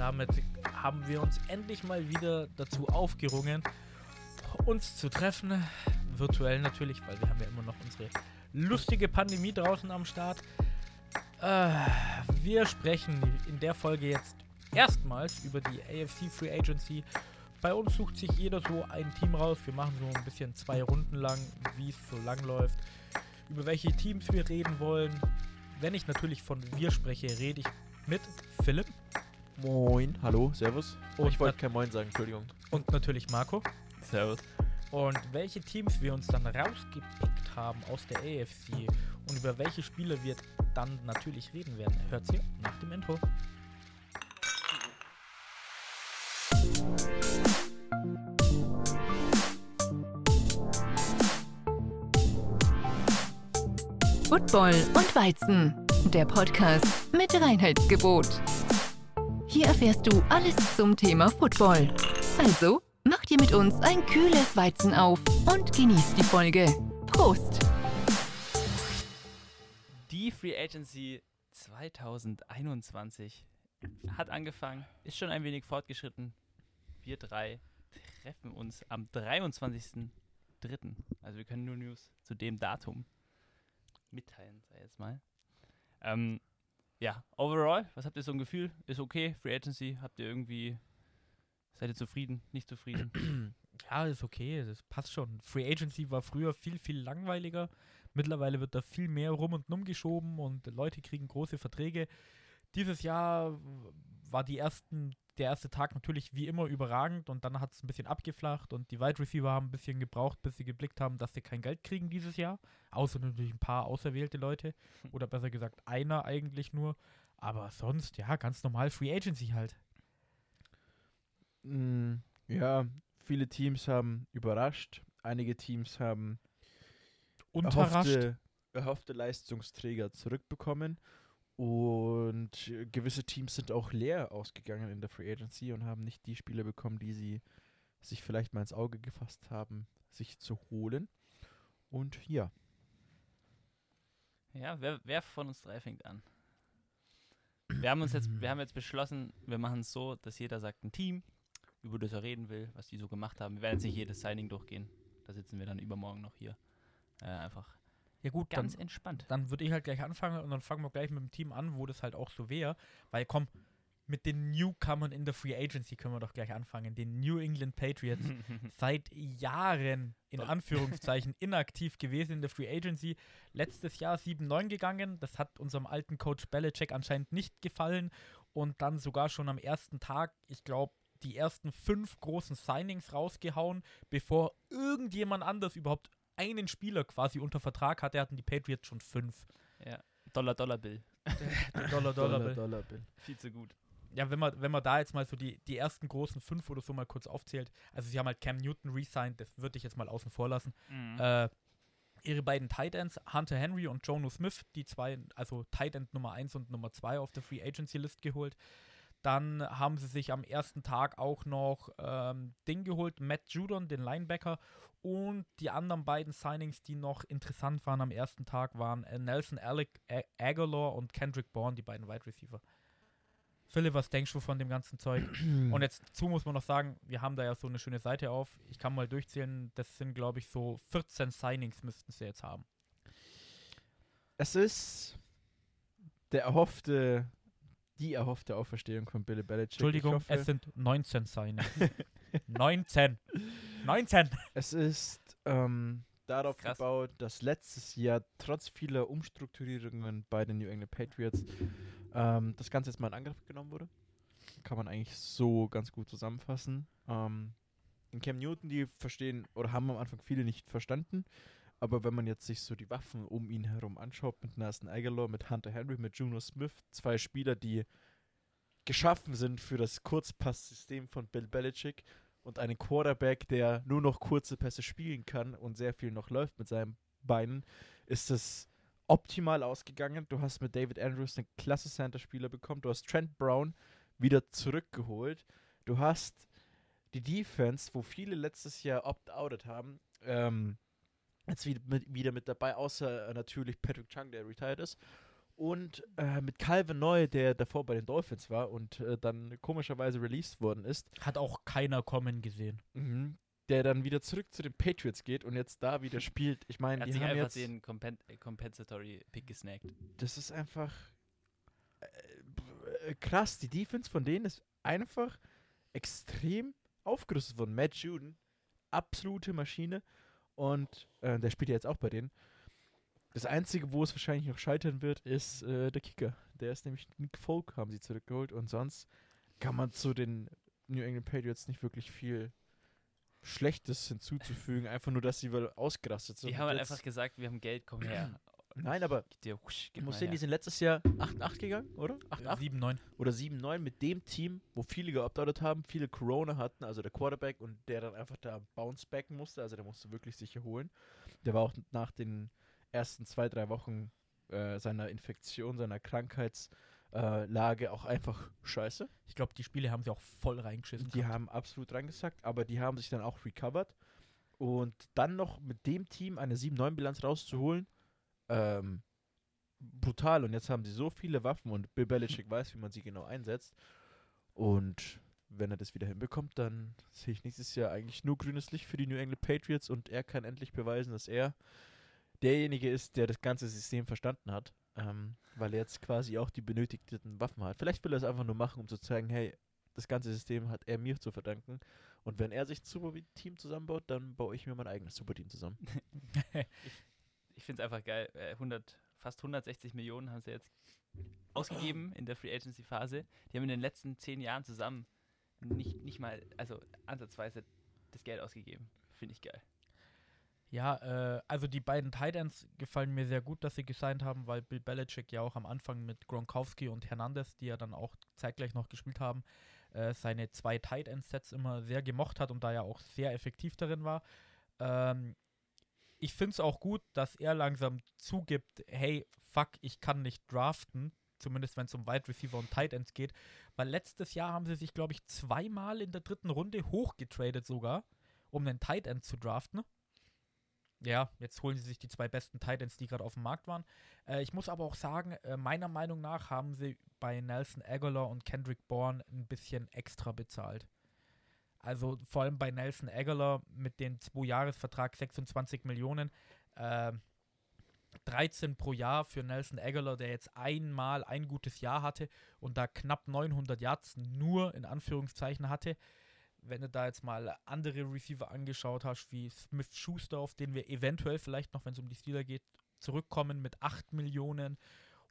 damit haben wir uns endlich mal wieder dazu aufgerungen, uns zu treffen. Virtuell natürlich, weil wir haben ja immer noch unsere lustige Pandemie draußen am Start. Äh, wir sprechen in der Folge jetzt erstmals über die AFC Free Agency. Bei uns sucht sich jeder so ein Team raus. Wir machen so ein bisschen zwei Runden lang, wie es so lang läuft, über welche Teams wir reden wollen. Wenn ich natürlich von wir spreche, rede ich mit Philipp. Moin, hallo, servus. Und ich wollte kein Moin sagen, Entschuldigung. Und natürlich Marco. Servus. Und welche Teams wir uns dann rausgepickt haben aus der AFC und über welche Spieler wir dann natürlich reden werden, hört ihr nach dem Intro. Football und Weizen, der Podcast mit Reinheitsgebot. Hier erfährst du alles zum Thema Football. Also, mach dir mit uns ein kühles Weizen auf und genieß die Folge. Prost! Die Free Agency 2021 hat angefangen, ist schon ein wenig fortgeschritten. Wir drei treffen uns am 23.03. Also wir können nur News zu dem Datum mitteilen, sei jetzt mal. Ähm, ja, overall, was habt ihr so ein Gefühl? Ist okay, Free Agency, habt ihr irgendwie, seid ihr zufrieden, nicht zufrieden? Ja, ist okay, das passt schon. Free Agency war früher viel, viel langweiliger. Mittlerweile wird da viel mehr rum und um geschoben und Leute kriegen große Verträge. Dieses Jahr war die ersten, der erste Tag natürlich wie immer überragend und dann hat es ein bisschen abgeflacht und die Wide Receiver haben ein bisschen gebraucht, bis sie geblickt haben, dass sie kein Geld kriegen dieses Jahr. Außer natürlich ein paar auserwählte Leute oder besser gesagt einer eigentlich nur. Aber sonst, ja, ganz normal Free Agency halt. Mm, ja, viele Teams haben überrascht. Einige Teams haben Unterrascht. erhoffte, erhoffte Leistungsträger zurückbekommen. Und gewisse Teams sind auch leer ausgegangen in der Free Agency und haben nicht die Spieler bekommen, die sie sich vielleicht mal ins Auge gefasst haben, sich zu holen. Und ja, Ja, wer, wer von uns drei fängt an? Wir haben uns jetzt, wir haben jetzt beschlossen, wir machen es so, dass jeder sagt ein Team, über das er reden will, was die so gemacht haben. Wir werden jetzt nicht jedes Signing durchgehen. Da sitzen wir dann übermorgen noch hier. Äh, einfach ja gut, ganz dann entspannt. dann würde ich halt gleich anfangen und dann fangen wir gleich mit dem Team an, wo das halt auch so wäre. Weil komm, mit den Newcomern in der Free Agency können wir doch gleich anfangen. Den New England Patriots seit Jahren in. Anführungszeichen inaktiv gewesen in der Free Agency. Letztes Jahr 7-9 gegangen. Das hat unserem alten Coach Belichick anscheinend nicht gefallen. Und dann sogar schon am ersten Tag, ich glaube, die ersten fünf großen Signings rausgehauen, bevor irgendjemand anders überhaupt einen Spieler quasi unter Vertrag hatte, hatten die Patriots schon fünf. ja. Dollar, Dollar Bill. Der Dollar, Dollar, Bill. Dollar Bill. Viel zu gut. Ja, wenn man, wenn man da jetzt mal so die, die ersten großen fünf oder so mal kurz aufzählt, also sie haben halt Cam Newton resigned, das würde ich jetzt mal außen vor lassen. Mhm. Äh, ihre beiden Tight Ends, Hunter Henry und Jono Smith, die zwei, also Tight End Nummer 1 und Nummer 2 auf der Free Agency List geholt. Dann haben sie sich am ersten Tag auch noch ähm, Ding geholt, Matt Judon, den Linebacker. Und die anderen beiden Signings, die noch interessant waren am ersten Tag, waren äh, Nelson Alec Aguilar und Kendrick Bourne, die beiden Wide Receiver. Philipp, was denkst du von dem ganzen Zeug? Und jetzt dazu muss man noch sagen, wir haben da ja so eine schöne Seite auf. Ich kann mal durchzählen, das sind, glaube ich, so 14 Signings müssten sie jetzt haben. Es ist der erhoffte, die erhoffte Auferstehung von Billy Belichick. Entschuldigung, hoffe, es sind 19 Signings. 19! 19! Es ist ähm, darauf Krass. gebaut, dass letztes Jahr trotz vieler Umstrukturierungen bei den New England Patriots ähm, das Ganze jetzt mal in Angriff genommen wurde. Kann man eigentlich so ganz gut zusammenfassen. Ähm, in Cam Newton, die verstehen oder haben am Anfang viele nicht verstanden. Aber wenn man jetzt sich so die Waffen um ihn herum anschaut, mit Nelson Aguilar, mit Hunter Henry, mit Juno Smith, zwei Spieler, die geschaffen sind für das Kurzpasssystem von Bill Belichick und einen Quarterback, der nur noch kurze Pässe spielen kann und sehr viel noch läuft mit seinen Beinen, ist es optimal ausgegangen. Du hast mit David Andrews einen klasse Center-Spieler bekommen. Du hast Trent Brown wieder zurückgeholt. Du hast die Defense, wo viele letztes Jahr opt-outet haben, ähm, jetzt wieder mit, wieder mit dabei, außer äh, natürlich Patrick Chung, der retired ist. Und äh, mit Calvin Neu, der davor bei den Dolphins war und äh, dann komischerweise released worden ist, Hat auch keiner kommen gesehen. mhm, der dann wieder zurück zu den Patriots geht und jetzt da wieder spielt. Ich Er meine, hat die sich haben einfach jetzt, den Compen äh, Compensatory Pick gesnackt. das ist einfach äh, krass. Die Defense von denen ist einfach extrem aufgerüstet worden. Matt Juden, absolute Maschine. Und äh, der spielt ja jetzt auch bei denen. Das Einzige, wo es wahrscheinlich noch scheitern wird, ist äh, der Kicker. Der ist nämlich Nick Folk, haben sie zurückgeholt. Und sonst kann man zu den New England Patriots nicht wirklich viel Schlechtes hinzuzufügen. Einfach nur, dass sie wohl ausgerastet sind. Die haben halt einfach gesagt, wir haben Geld, komm her. Nein, aber dir, husch, ich gib muss mal sehen, die sind letztes Jahr 8-8 gegangen, oder? 8-8? 7-9. oder 7-9 mit dem Team, wo viele geoptet haben, viele Corona hatten, also der Quarterback und der dann einfach da bounce backen musste, also der musste wirklich sich erholen. Der war auch nach den ersten zwei, drei Wochen äh, seiner Infektion, seiner Krankheitslage äh, auch einfach scheiße. Ich glaube, die Spiele haben sie auch voll reingeschissen. Die gehabt. haben absolut reingesackt, aber die haben sich dann auch recovered. Und dann noch mit dem Team eine 7-9-Bilanz rauszuholen, ähm, brutal. Und jetzt haben sie so viele Waffen und Bill Belichick weiß, wie man sie genau einsetzt. Und wenn er das wieder hinbekommt, dann sehe ich nächstes Jahr eigentlich nur grünes Licht für die New England Patriots und er kann endlich beweisen, dass er derjenige ist, der das ganze System verstanden hat, ähm, weil er jetzt quasi auch die benötigten Waffen hat. Vielleicht will er es einfach nur machen, um zu zeigen, hey, das ganze System hat er mir zu verdanken. Und wenn er sich ein Super-Team zusammenbaut, dann baue ich mir mein eigenes Super-Team zusammen. Ich finde es einfach geil. Äh, 100, fast 160 Millionen haben sie jetzt ausgegeben in der Free Agency Phase. Die haben in den letzten zehn Jahren zusammen nicht, nicht mal, also ansatzweise das Geld ausgegeben. Finde ich geil. Ja, äh, also die beiden Titans gefallen mir sehr gut, dass sie gesigned haben, weil Bill Belichick ja auch am Anfang mit Gronkowski und Hernandez, die ja dann auch zeitgleich noch gespielt haben, äh, seine zwei Tight End Sets immer sehr gemocht hat und da ja auch sehr effektiv darin war. Ähm, ich finde es auch gut, dass er langsam zugibt, hey, fuck, ich kann nicht draften, zumindest wenn es um Wide Receiver und Tight Ends geht, weil letztes Jahr haben sie sich, glaube ich, zweimal in der dritten Runde hochgetradet sogar, um einen Tight End zu draften. Ja, jetzt holen sie sich die zwei besten Titans, die gerade auf dem Markt waren. Äh, ich muss aber auch sagen, äh, meiner Meinung nach haben sie bei Nelson Aguilar und Kendrick Bourne ein bisschen extra bezahlt. Also vor allem bei Nelson Aguilar mit dem Zwei-Jahres-Vertrag 26 Millionen. Äh, 13 pro Jahr für Nelson Aguilar, der jetzt einmal ein gutes Jahr hatte und da knapp 900 Yards nur in Anführungszeichen hatte wenn du da jetzt mal andere Receiver angeschaut hast, wie Smith Schuster, auf den wir eventuell vielleicht noch, wenn es um die Steeler geht, zurückkommen mit 8 Millionen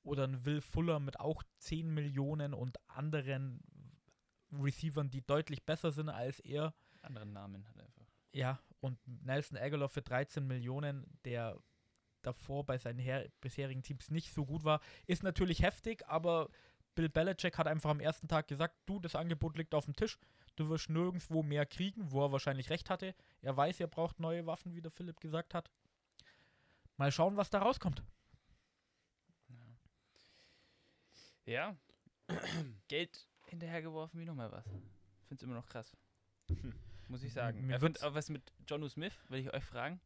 oder ein Will Fuller mit auch 10 Millionen und anderen Receivern, die deutlich besser sind als er. Anderen Namen hat er einfach. Ja, und Nelson Aguilar für 13 Millionen, der davor bei seinen her bisherigen Teams nicht so gut war, ist natürlich heftig, aber Bill Belichick hat einfach am ersten Tag gesagt, du, das Angebot liegt auf dem Tisch, du wirst nirgendwo mehr kriegen, wo er wahrscheinlich recht hatte. Er weiß, er braucht neue Waffen, wie der Philipp gesagt hat. Mal schauen, was da rauskommt. Ja. Geld hinterhergeworfen wie nochmal was. Find's immer noch krass. Muss ich sagen. Mir find, aber was mit Jonu Smith, will ich euch fragen.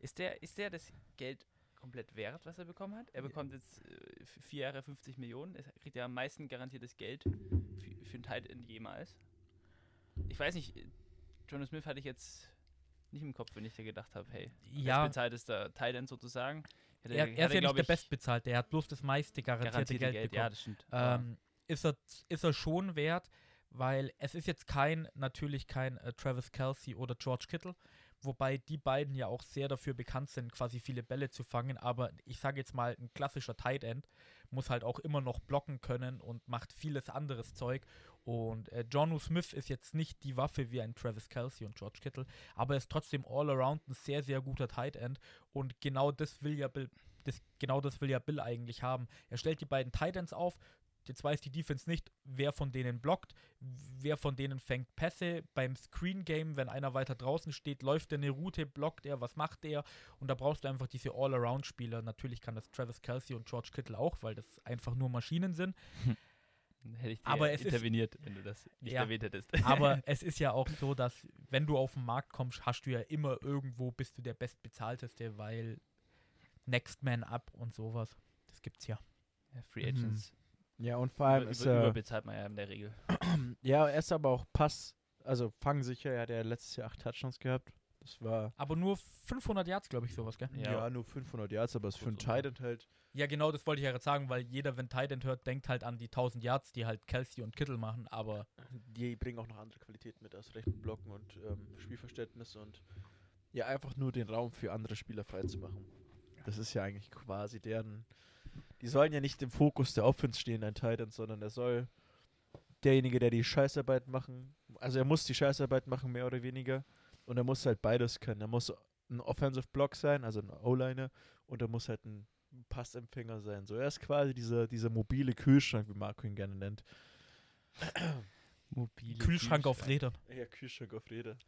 Ist der, ist der das Geld komplett wert, was er bekommen hat? Er bekommt jetzt äh, vier Jahre 50 Millionen. Er kriegt ja am meisten garantiertes Geld für, für einen Tight End jemals. Ich weiß nicht, Jonu Smith hatte ich jetzt nicht im Kopf, wenn ich da gedacht habe, hey, Ja, bestbezahltester Tight End sozusagen. Hätte- er, er ist ja nicht der Bestbezahlte, er hat bloß das meiste garantierte, garantierte Geld, Geld. bekommen. Ja, das stimmt. Ähm, ist, er, ist er schon wert, weil es ist jetzt kein, natürlich kein äh, Travis Kelsey oder George Kittle, wobei die beiden ja auch sehr dafür bekannt sind, quasi viele Bälle zu fangen, aber ich sage jetzt mal, ein klassischer Tight End muss halt auch immer noch blocken können und macht vieles anderes Zeug und äh, Jonu Smith ist jetzt nicht die Waffe wie ein Travis Kelsey und George Kittle, aber er ist trotzdem all around ein sehr, sehr guter Tight End und genau das will ja Bill, das, genau das will ja Bill eigentlich haben. Er stellt die beiden Tight Ends auf, Jetzt weiß die Defense nicht, wer von denen blockt, wer von denen fängt Pässe. Beim Screen Game, wenn einer weiter draußen steht, läuft er eine Route, blockt er, was macht er? Und da brauchst du einfach diese All-Around-Spieler. Natürlich kann das Travis Kelsey und George Kittle auch, weil das einfach nur Maschinen sind. Hätte ich dir Aber es ist- interveniert, wenn du das nicht Ja. erwähnt hättest. Aber es ist ja auch so, dass wenn du auf den Markt kommst, hast du ja immer irgendwo, bist du der Bestbezahlteste, weil Next Man Up und sowas. Das gibt's ja. Ja, Free Mhm. Agents. Ja, und vor allem über, ist über, er. überbezahlt man ja in der Regel. Ja, er ist aber auch Pass, also fangsicher. Er hat ja letztes Jahr acht Touchdowns gehabt. Das war Aber nur 500 Yards, glaube ich, sowas, gell? ja, Ja. nur 500 Yards, aber es ist für einen. Titan halt. Ja, genau, das wollte ich ja gerade sagen, weil jeder, wenn Tight End hört, denkt halt an die 1000 Yards, die halt Kelsey und Kittel machen, aber Die bringen auch noch andere Qualitäten mit, aus rechten Blocken und ähm, Spielverständnis und ja, einfach nur den Raum für andere Spieler freizumachen. Das ist ja eigentlich quasi deren. Die sollen ja nicht im Fokus der Offense stehen, ein Titan, sondern er soll derjenige, der die Scheißarbeit machen. Also er muss die Scheißarbeit machen, mehr oder weniger. Und er muss halt beides können. Er muss ein Offensive Block sein, also ein O-Liner, und er muss halt ein Passempfänger sein. So, er ist quasi dieser, dieser mobile Kühlschrank, wie Marco ihn gerne nennt. Mobile Kühlschrank auf Rädern. Ja, Kühlschrank auf Rädern.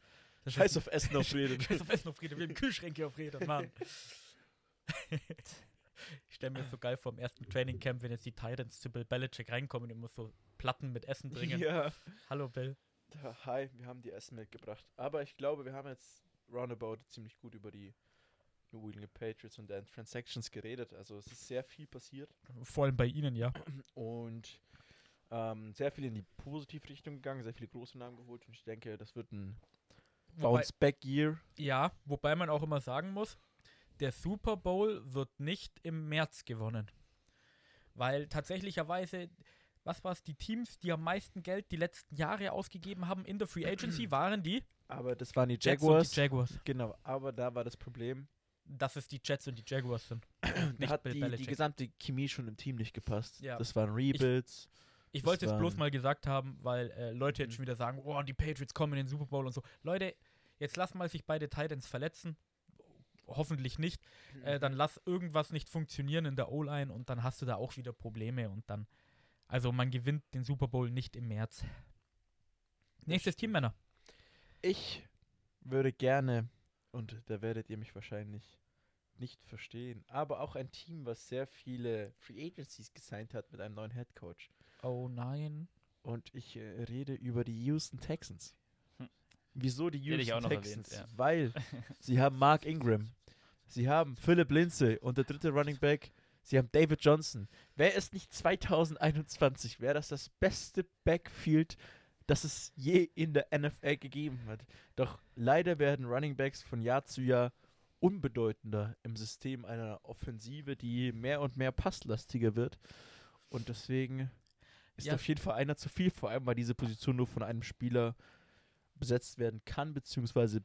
Das Scheiß auf Essen auf Rädern. Scheiß auf Essen auf Rädern. Wir haben Kühlschränke auf Rädern, Mann. ich stelle mir so geil vor im ersten Trainingcamp, wenn jetzt die Titans zu Bill Belichick reinkommen und immer so Platten mit Essen bringen. Ja. Hallo Bill. Hi, wir haben die Essen mitgebracht. Aber ich glaube, wir haben jetzt roundabout ziemlich gut über die New England Patriots und deren Transactions geredet. Also es ist sehr viel passiert Vor allem bei Ihnen, ja. und ähm, sehr viel in die positive Richtung gegangen, sehr viele große Namen geholt und ich denke, das wird ein Bounce-Back-Year. ja, wobei man auch immer sagen muss, der Super Bowl wird nicht im März gewonnen. Weil tatsächlicherweise, was war es, die Teams, die am meisten Geld die letzten Jahre ausgegeben haben in der Free Agency, waren die Aber das waren die Jaguars. die Jaguars. genau, aber da war das Problem, Dass es die Jets und die Jaguars sind. da Nicht hat die, die gesamte Chemie schon im Team nicht gepasst. Ja. Das waren Rebuilds. Ich Das wollte es bloß mal gesagt haben, weil äh, Leute jetzt Mhm. schon wieder sagen, oh, die Patriots kommen in den Super Bowl und so. Leute, jetzt lass mal sich beide Titans verletzen. Hoffentlich nicht. Äh, dann lass irgendwas nicht funktionieren in der O-Line und dann hast du da auch wieder Probleme und dann. Also man gewinnt den Super Bowl nicht im März. Nächstes Team, Männer. Ich würde gerne, und da werdet ihr mich wahrscheinlich nicht verstehen, aber auch ein Team, was sehr viele Free Agencies gesigned hat mit einem neuen Head Coach. Oh nein. Und ich äh, rede über die Houston Texans. Hm. Wieso die Houston Texans? erwähnt, ja. Weil sie haben Mark Ingram, sie haben Philip Lindsay und der dritte Running Back, sie haben David Johnson. Wäre es nicht 2021, wäre das das beste Backfield, das es je in der NFL gegeben hat. Doch leider werden Running Backs von Jahr zu Jahr unbedeutender im System einer Offensive, die mehr und mehr passlastiger wird. Und deswegen ist Ja. auf jeden Fall einer zu viel, vor allem weil diese Position nur von einem Spieler besetzt werden kann, beziehungsweise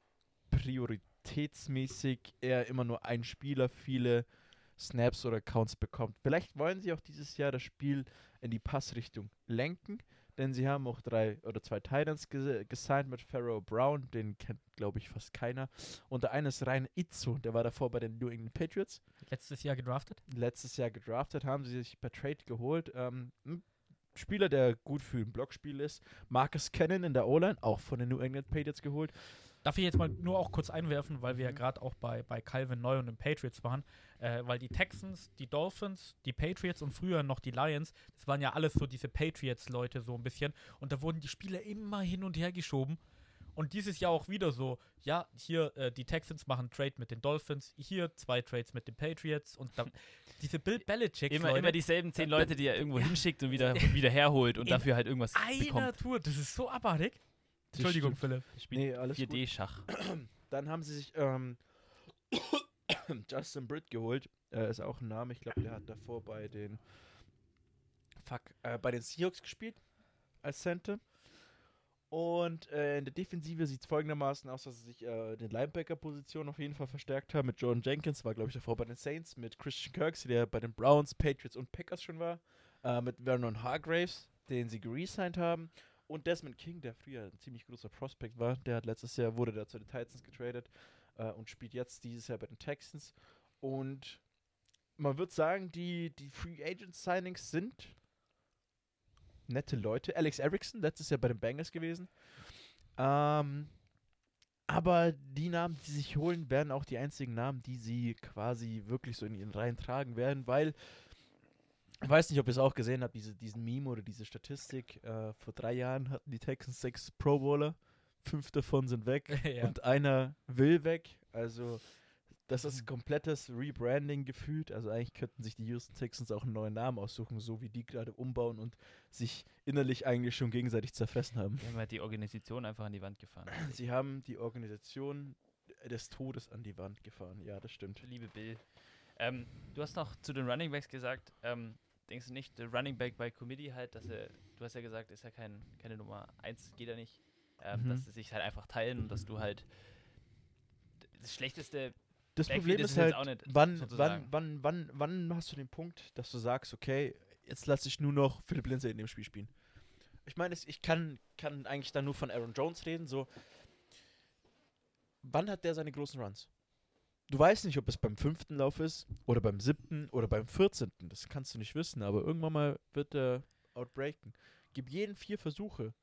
prioritätsmäßig eher immer nur ein Spieler viele Snaps oder Counts bekommt. Vielleicht wollen sie auch dieses Jahr das Spiel in die Passrichtung lenken, denn sie haben auch drei oder zwei Titans ges gesigned mit Pharaoh Brown, den kennt glaube ich fast keiner. Und der eine ist Ryan Itzo, der war davor bei den New England Patriots. Letztes Jahr gedraftet. Letztes Jahr gedraftet, haben sie sich per Trade geholt. Ähm, ein Spieler, der gut für ein Blockspiel ist. Marcus Cannon in der O-Line, auch von den New England Patriots geholt. Darf ich jetzt mal nur auch kurz einwerfen, weil wir ja Mhm. gerade auch bei, bei Calvin Neu und den Patriots waren, äh, weil die Texans, die Dolphins, die Patriots und früher noch die Lions, das waren ja alles so diese Patriots-Leute so ein bisschen und da wurden die Spieler immer hin und her geschoben und dieses Jahr auch wieder so, ja, hier äh, die Texans machen Trade mit den Dolphins, hier zwei Trades mit den Patriots und dann diese Bill Belichick Immer, Leute, immer dieselben zehn Leute, die er irgendwo hinschickt und wieder, wieder herholt und dafür halt irgendwas einer bekommt. Tour, das ist so abartig. Entschuldigung. Philipp. Spielt Nee, alles gut. 4D-Schach. Dann haben sie sich ähm, Justin Britt geholt. Äh, ist auch ein Name. Ich glaube, der hat davor bei den Fuck, äh, bei den Seahawks gespielt als Center. Und äh, in der Defensive sieht es folgendermaßen aus, dass sie sich äh, in der Linebacker-Position auf jeden Fall verstärkt haben. Mit Jordan Jenkins war, glaube ich, davor bei den Saints. Mit Christian Kirksey, der bei den Browns, Patriots und Packers schon war. Äh, mit Vernon Hargraves, den sie geresigned haben. Und Desmond King, der früher ein ziemlich großer Prospect war, der hat letztes Jahr, wurde da zu den Titans getradet äh, und spielt jetzt dieses Jahr bei den Texans. Und man wird sagen, die, die Free Agent Signings sind nette Leute. Alex Erickson, letztes Jahr bei den Bengals gewesen. Ähm, aber die Namen, die sich holen, werden auch die einzigen Namen, die sie quasi wirklich so in ihren Reihen tragen werden, weil ich weiß nicht, ob ihr es auch gesehen habt, diese, diesen Meme oder diese Statistik. Äh, vor drei Jahren hatten die Texans sechs Pro Bowler, fünf davon sind weg ja. und einer will weg. Also Das ist komplettes Rebranding gefühlt. Also eigentlich könnten sich die Houston Texans auch einen neuen Namen aussuchen, so wie die gerade umbauen und sich innerlich eigentlich schon gegenseitig zerfressen haben. Die haben halt die Organisation einfach an die Wand gefahren. Sie haben die Organisation des Todes an die Wand gefahren. Ja, das stimmt. Liebe Bill. Ähm, du hast noch zu den Running Backs gesagt, ähm, denkst du nicht, der Running Back bei Committee halt, dass er, du hast ja gesagt, ist ja kein, keine Nummer 1, geht er nicht, ähm, Mhm. dass sie sich halt einfach teilen und dass du halt das schlechteste Das Backfield Problem ist halt, auch nicht, wann, wann, sozusagen. wann, wann, wann hast du den Punkt, dass du sagst, okay, jetzt lasse ich nur noch Philipp Lindsay in dem Spiel spielen. Ich meine, ich kann, kann eigentlich dann nur von Aaron Jones reden, so. Wann hat der seine großen Runs? Du weißt nicht, ob es beim fünften Lauf ist oder beim siebten oder beim vierzehnten. Das kannst du nicht wissen, aber irgendwann mal wird der outbreaken. Gib jeden vier Versuche.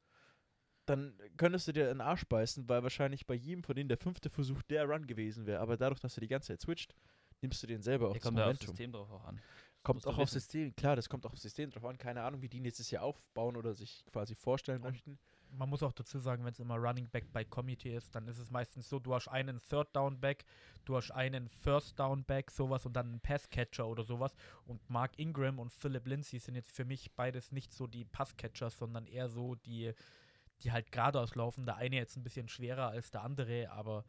Dann könntest du dir in den Arsch beißen, weil wahrscheinlich bei jedem von denen der fünfte Versuch der Run gewesen wäre. Aber dadurch, dass er die ganze Zeit switcht, nimmst du den selber auch Der das kommt ja aufs Momentum. System drauf auch an. Kommt musst du auch aufs. System, klar, das kommt auch aufs System drauf an. Keine Ahnung, wie die nächstes Jahr aufbauen oder sich quasi vorstellen Und- möchten. Man muss auch dazu sagen, wenn es immer Running Back bei Committee ist, dann ist es meistens so, du hast einen Third Down Back, du hast einen First Down Back, sowas und dann einen Passcatcher oder sowas. Und Mark Ingram und Philip Lindsay sind jetzt für mich beides nicht so die Passcatchers, sondern eher so die, die halt geradeaus laufen. Der eine jetzt ein bisschen schwerer als der andere, aber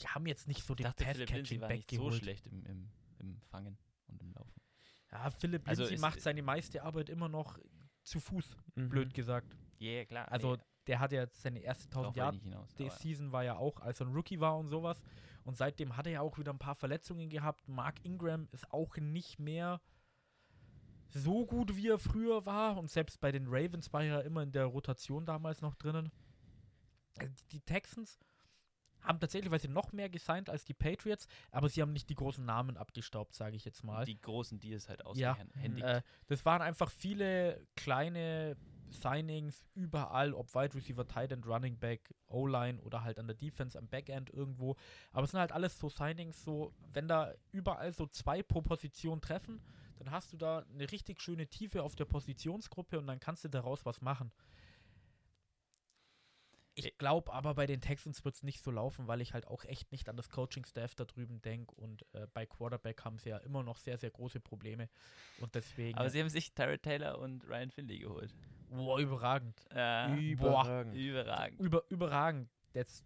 die haben jetzt nicht so den Passcatching Back nicht so geholt. schlecht im, im, im Fangen und im Laufen. Ja, Philipp Also Lindsay ist- macht seine meiste Arbeit immer noch zu Fuß, Mhm. blöd gesagt. Ja, yeah, klar. Also nee, der hat ja seine erste darauf 1000 wollte Yard ich nicht hinaus. Die Season war ja auch, als er ein Rookie war und sowas. Und seitdem hat er ja auch wieder ein paar Verletzungen gehabt. Mark Ingram ist auch nicht mehr so gut, wie er früher war. Und selbst bei den Ravens war er ja immer in der Rotation damals noch drinnen. Äh, Die Texans haben tatsächlich, weil sie noch mehr gesigned als die Patriots, aber sie haben nicht die großen Namen abgestaubt, sage ich jetzt mal. die großen Deals halt Ja, ausgehändigt. Äh, das waren einfach viele kleine Signings überall, ob Wide Receiver, Tight End, Running Back, O-Line oder halt an der Defense, am Backend irgendwo. Aber es sind halt alles so Signings, so, wenn da überall so zwei pro Position treffen, dann hast du da eine richtig schöne Tiefe auf der Positionsgruppe und dann kannst du daraus was machen. Ich glaube aber bei den Texans wird es nicht so laufen, weil ich halt auch echt nicht an das Coaching-Staff da drüben denke und äh, bei Quarterback haben sie ja immer noch sehr, sehr große Probleme und deswegen, aber sie haben sich Tyrod Taylor und Ryan Finley geholt. Boah, überragend, Äh, Überragend. überragend. Über, überragend. Jetzt,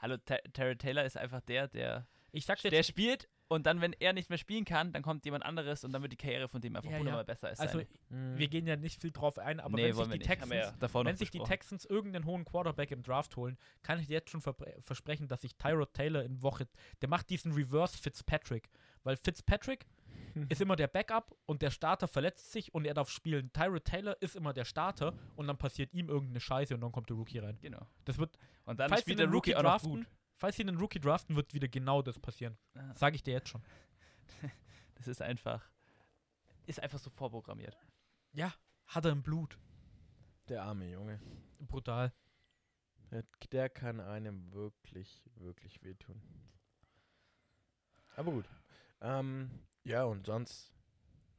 Hallo, Tyrod Taylor ist einfach der, der, ich sag's der jetzt, spielt und dann, wenn er nicht mehr spielen kann, dann kommt jemand anderes und dann wird die Karriere von dem einfach Ja, ja. hundertmal besser als also seine. Wir gehen ja nicht viel drauf ein, aber nee, wenn sich die Texans ja Wenn sich die. Texans irgendeinen hohen Quarterback im Draft holen, kann ich dir jetzt schon versprechen, dass sich Tyrod Taylor in Woche, der macht diesen Reverse Fitzpatrick, weil Fitzpatrick ist immer der Backup und der Starter verletzt sich und er darf spielen. Tyrod Taylor ist immer der Starter und dann passiert ihm irgendeine Scheiße und dann kommt der Rookie rein. Genau. Das wird, Und dann falls spielt sie der einen Rookie, Rookie auch noch draften, gut. falls sie einen Rookie draften, wird wieder genau das passieren. Ah, Sage ich dir jetzt schon. Das ist einfach, ist einfach so vorprogrammiert. Ja, hat er im Blut. Der arme Junge. Brutal. Der, der kann einem wirklich, wirklich wehtun. Aber gut. Ähm, ja, und sonst,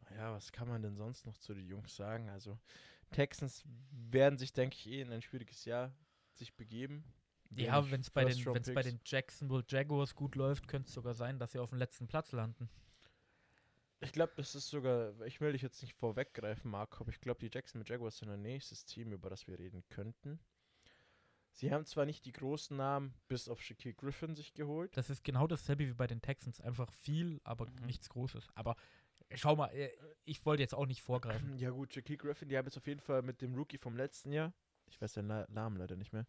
naja, was kann man denn sonst noch zu den Jungs sagen? Also, Texans werden sich, denke ich, eh in ein schwieriges Jahr sich begeben. Ja, wenn es bei, den- bei den Jacksonville Jaguars gut läuft, könnte es sogar sein, dass sie auf dem letzten Platz landen. Ich glaube, das ist sogar, ich will dich jetzt nicht vorweggreifen, Marco, aber ich glaube, die Jacksonville Jaguars sind ein nächstes Team, über das wir reden könnten. Sie haben zwar nicht die großen Namen, bis auf Shaquille Griffin sich geholt. Das ist genau dasselbe wie bei den Texans. Einfach viel, aber Mhm. nichts Großes. Aber schau mal, äh, ich wollte jetzt auch nicht vorgreifen. Ja gut, Shaquille Griffin, die haben jetzt auf jeden Fall mit dem Rookie vom letzten Jahr, ich weiß den Na- Namen leider nicht mehr,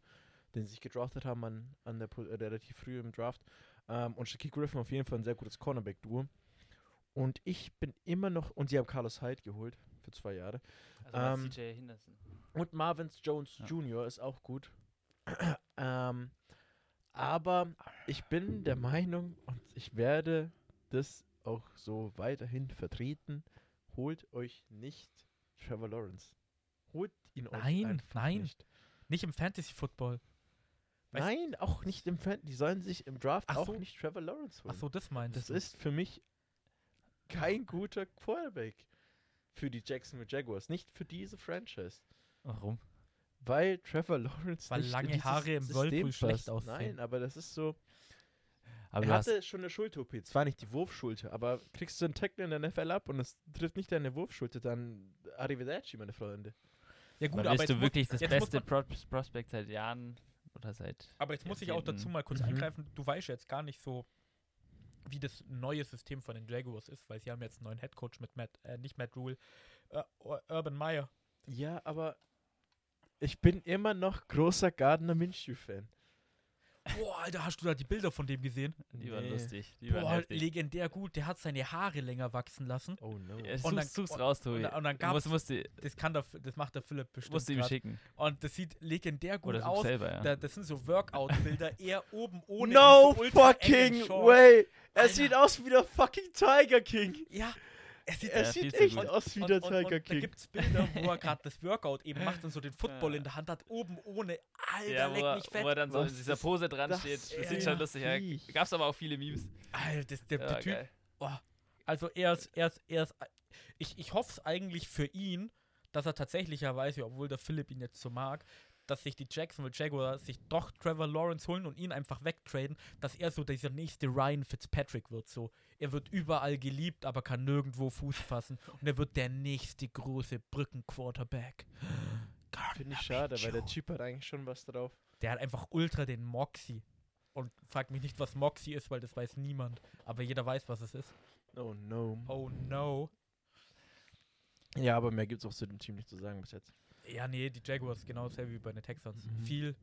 den sie sich gedraftet haben an, an der, äh, relativ früh im Draft. Ähm, und Shaquille Griffin auf jeden Fall ein sehr gutes Cornerback-Duo. Und ich bin immer noch, und sie haben Carlos Hyde geholt für zwei Jahre. Also ähm, CJ Henderson. Und Marvin Jones Ja. Jr. ist auch gut. Ähm, aber ich bin der Meinung, und ich werde das auch so weiterhin vertreten, holt euch nicht Trevor Lawrence. Holt ihn euch Nein, nein. nicht. Nicht im Fantasy Football. Weißt- Nein, auch nicht im Fan. Die sollen sich im Draft Ach auch so. nicht Trevor Lawrence holen. Achso, das meinst das du. ist für mich kein guter Quarterback für die Jacksonville Jaguars. Nicht für diese Franchise. Warum? Weil Trevor Lawrence Weil nicht lange Haare im System Whirlpool schlecht aussehen. Nein, aber das ist so. Aber er hatte schon eine Schulter-OP. Zwar nicht die Wurfschulter, aber kriegst du einen Tackle in der NFL ab und es trifft nicht deine Wurfschulter, dann Arrivederci, meine Freunde. Ja gut, dann aber bist jetzt, du muss, wirklich das beste man- Pro Prospect seit Jahren oder seit. aber jetzt muss ich auch dazu mal kurz Mhm. eingreifen. Du weißt jetzt gar nicht so, wie das neue System von den Jaguars ist, weil sie haben jetzt einen neuen Headcoach mit Matt, äh, nicht Matt Rule, äh, Ur- Urban Meyer. Ja, aber ich bin immer noch großer Gardner Minshew-Fan. Boah, Alter, hast du da die Bilder von dem gesehen? Die waren Nee. lustig. Die waren Boah, heftig. legendär gut. Der hat seine Haare länger wachsen lassen. Oh no. Ja, Und dann- such's und- raus, Tobi. Und, und dann Du gab's, musst, musst, du, das kann der, das macht der Philipp bestimmt. musst du ihm grad. schicken. Und das sieht legendär gut aus. selber, ja. Da, das sind so Workout-Bilder, er oben ohne. no so fucking way! Er Alter. sieht aus wie der fucking Tiger King. Ja, er sieht Er Ja, sieht echt gut. aus wie der Tiger und da King. gibt es Bilder, wo er gerade das Workout eben macht und so den Football Ja. in der Hand hat, oben ohne. Alter, Ja, wo leck er, mich wo fett. er dann so in dieser Pose dran das steht. Das für sieht schon lustig aus. Viech? Gab's aber auch viele Memes. Alter, das, der, Ja, der Typ. geil. Also er ist, er ist, er ist. Ich, ich hoffe es eigentlich für ihn, dass er tatsächlicherweise, obwohl der Philipp ihn jetzt so mag, dass sich die Jacksonville Jaguars sich doch Trevor Lawrence holen und ihn einfach wegtraden, dass er so dieser nächste Ryan Fitzpatrick wird. So, er wird überall geliebt, aber kann nirgendwo Fuß fassen und er wird der nächste große Brückenquarterback. Finde ich schade, weil der Typ hat eigentlich schon was drauf. Der hat einfach ultra den Moxie. Und frag mich nicht, was Moxie ist, weil das weiß niemand. Aber jeder weiß, was es ist. Oh no. Oh no. Ja, aber mehr gibt es auch zu dem Team nicht zu sagen bis jetzt. Ja, nee, die Jaguars genau dasselbe wie bei den Texans. Mhm. Viel,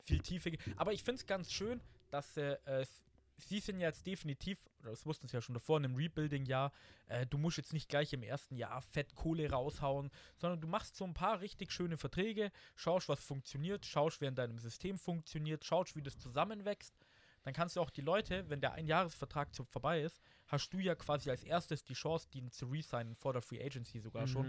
viel Tiefe. ge- Aber ich finde es ganz schön, dass äh, sie sind ja jetzt definitiv, oder das wussten sie ja schon davor, in einem Rebuilding-Jahr, äh, du musst jetzt nicht gleich im ersten Jahr fett Kohle raushauen, sondern du machst so ein paar richtig schöne Verträge, schaust, was funktioniert, schaust, wer in deinem System funktioniert, schaust, wie das zusammenwächst. Dann kannst du auch die Leute, wenn der Einjahresvertrag vorbei ist, hast du ja quasi als erstes die Chance, die zu resignen vor der Free Agency sogar schon.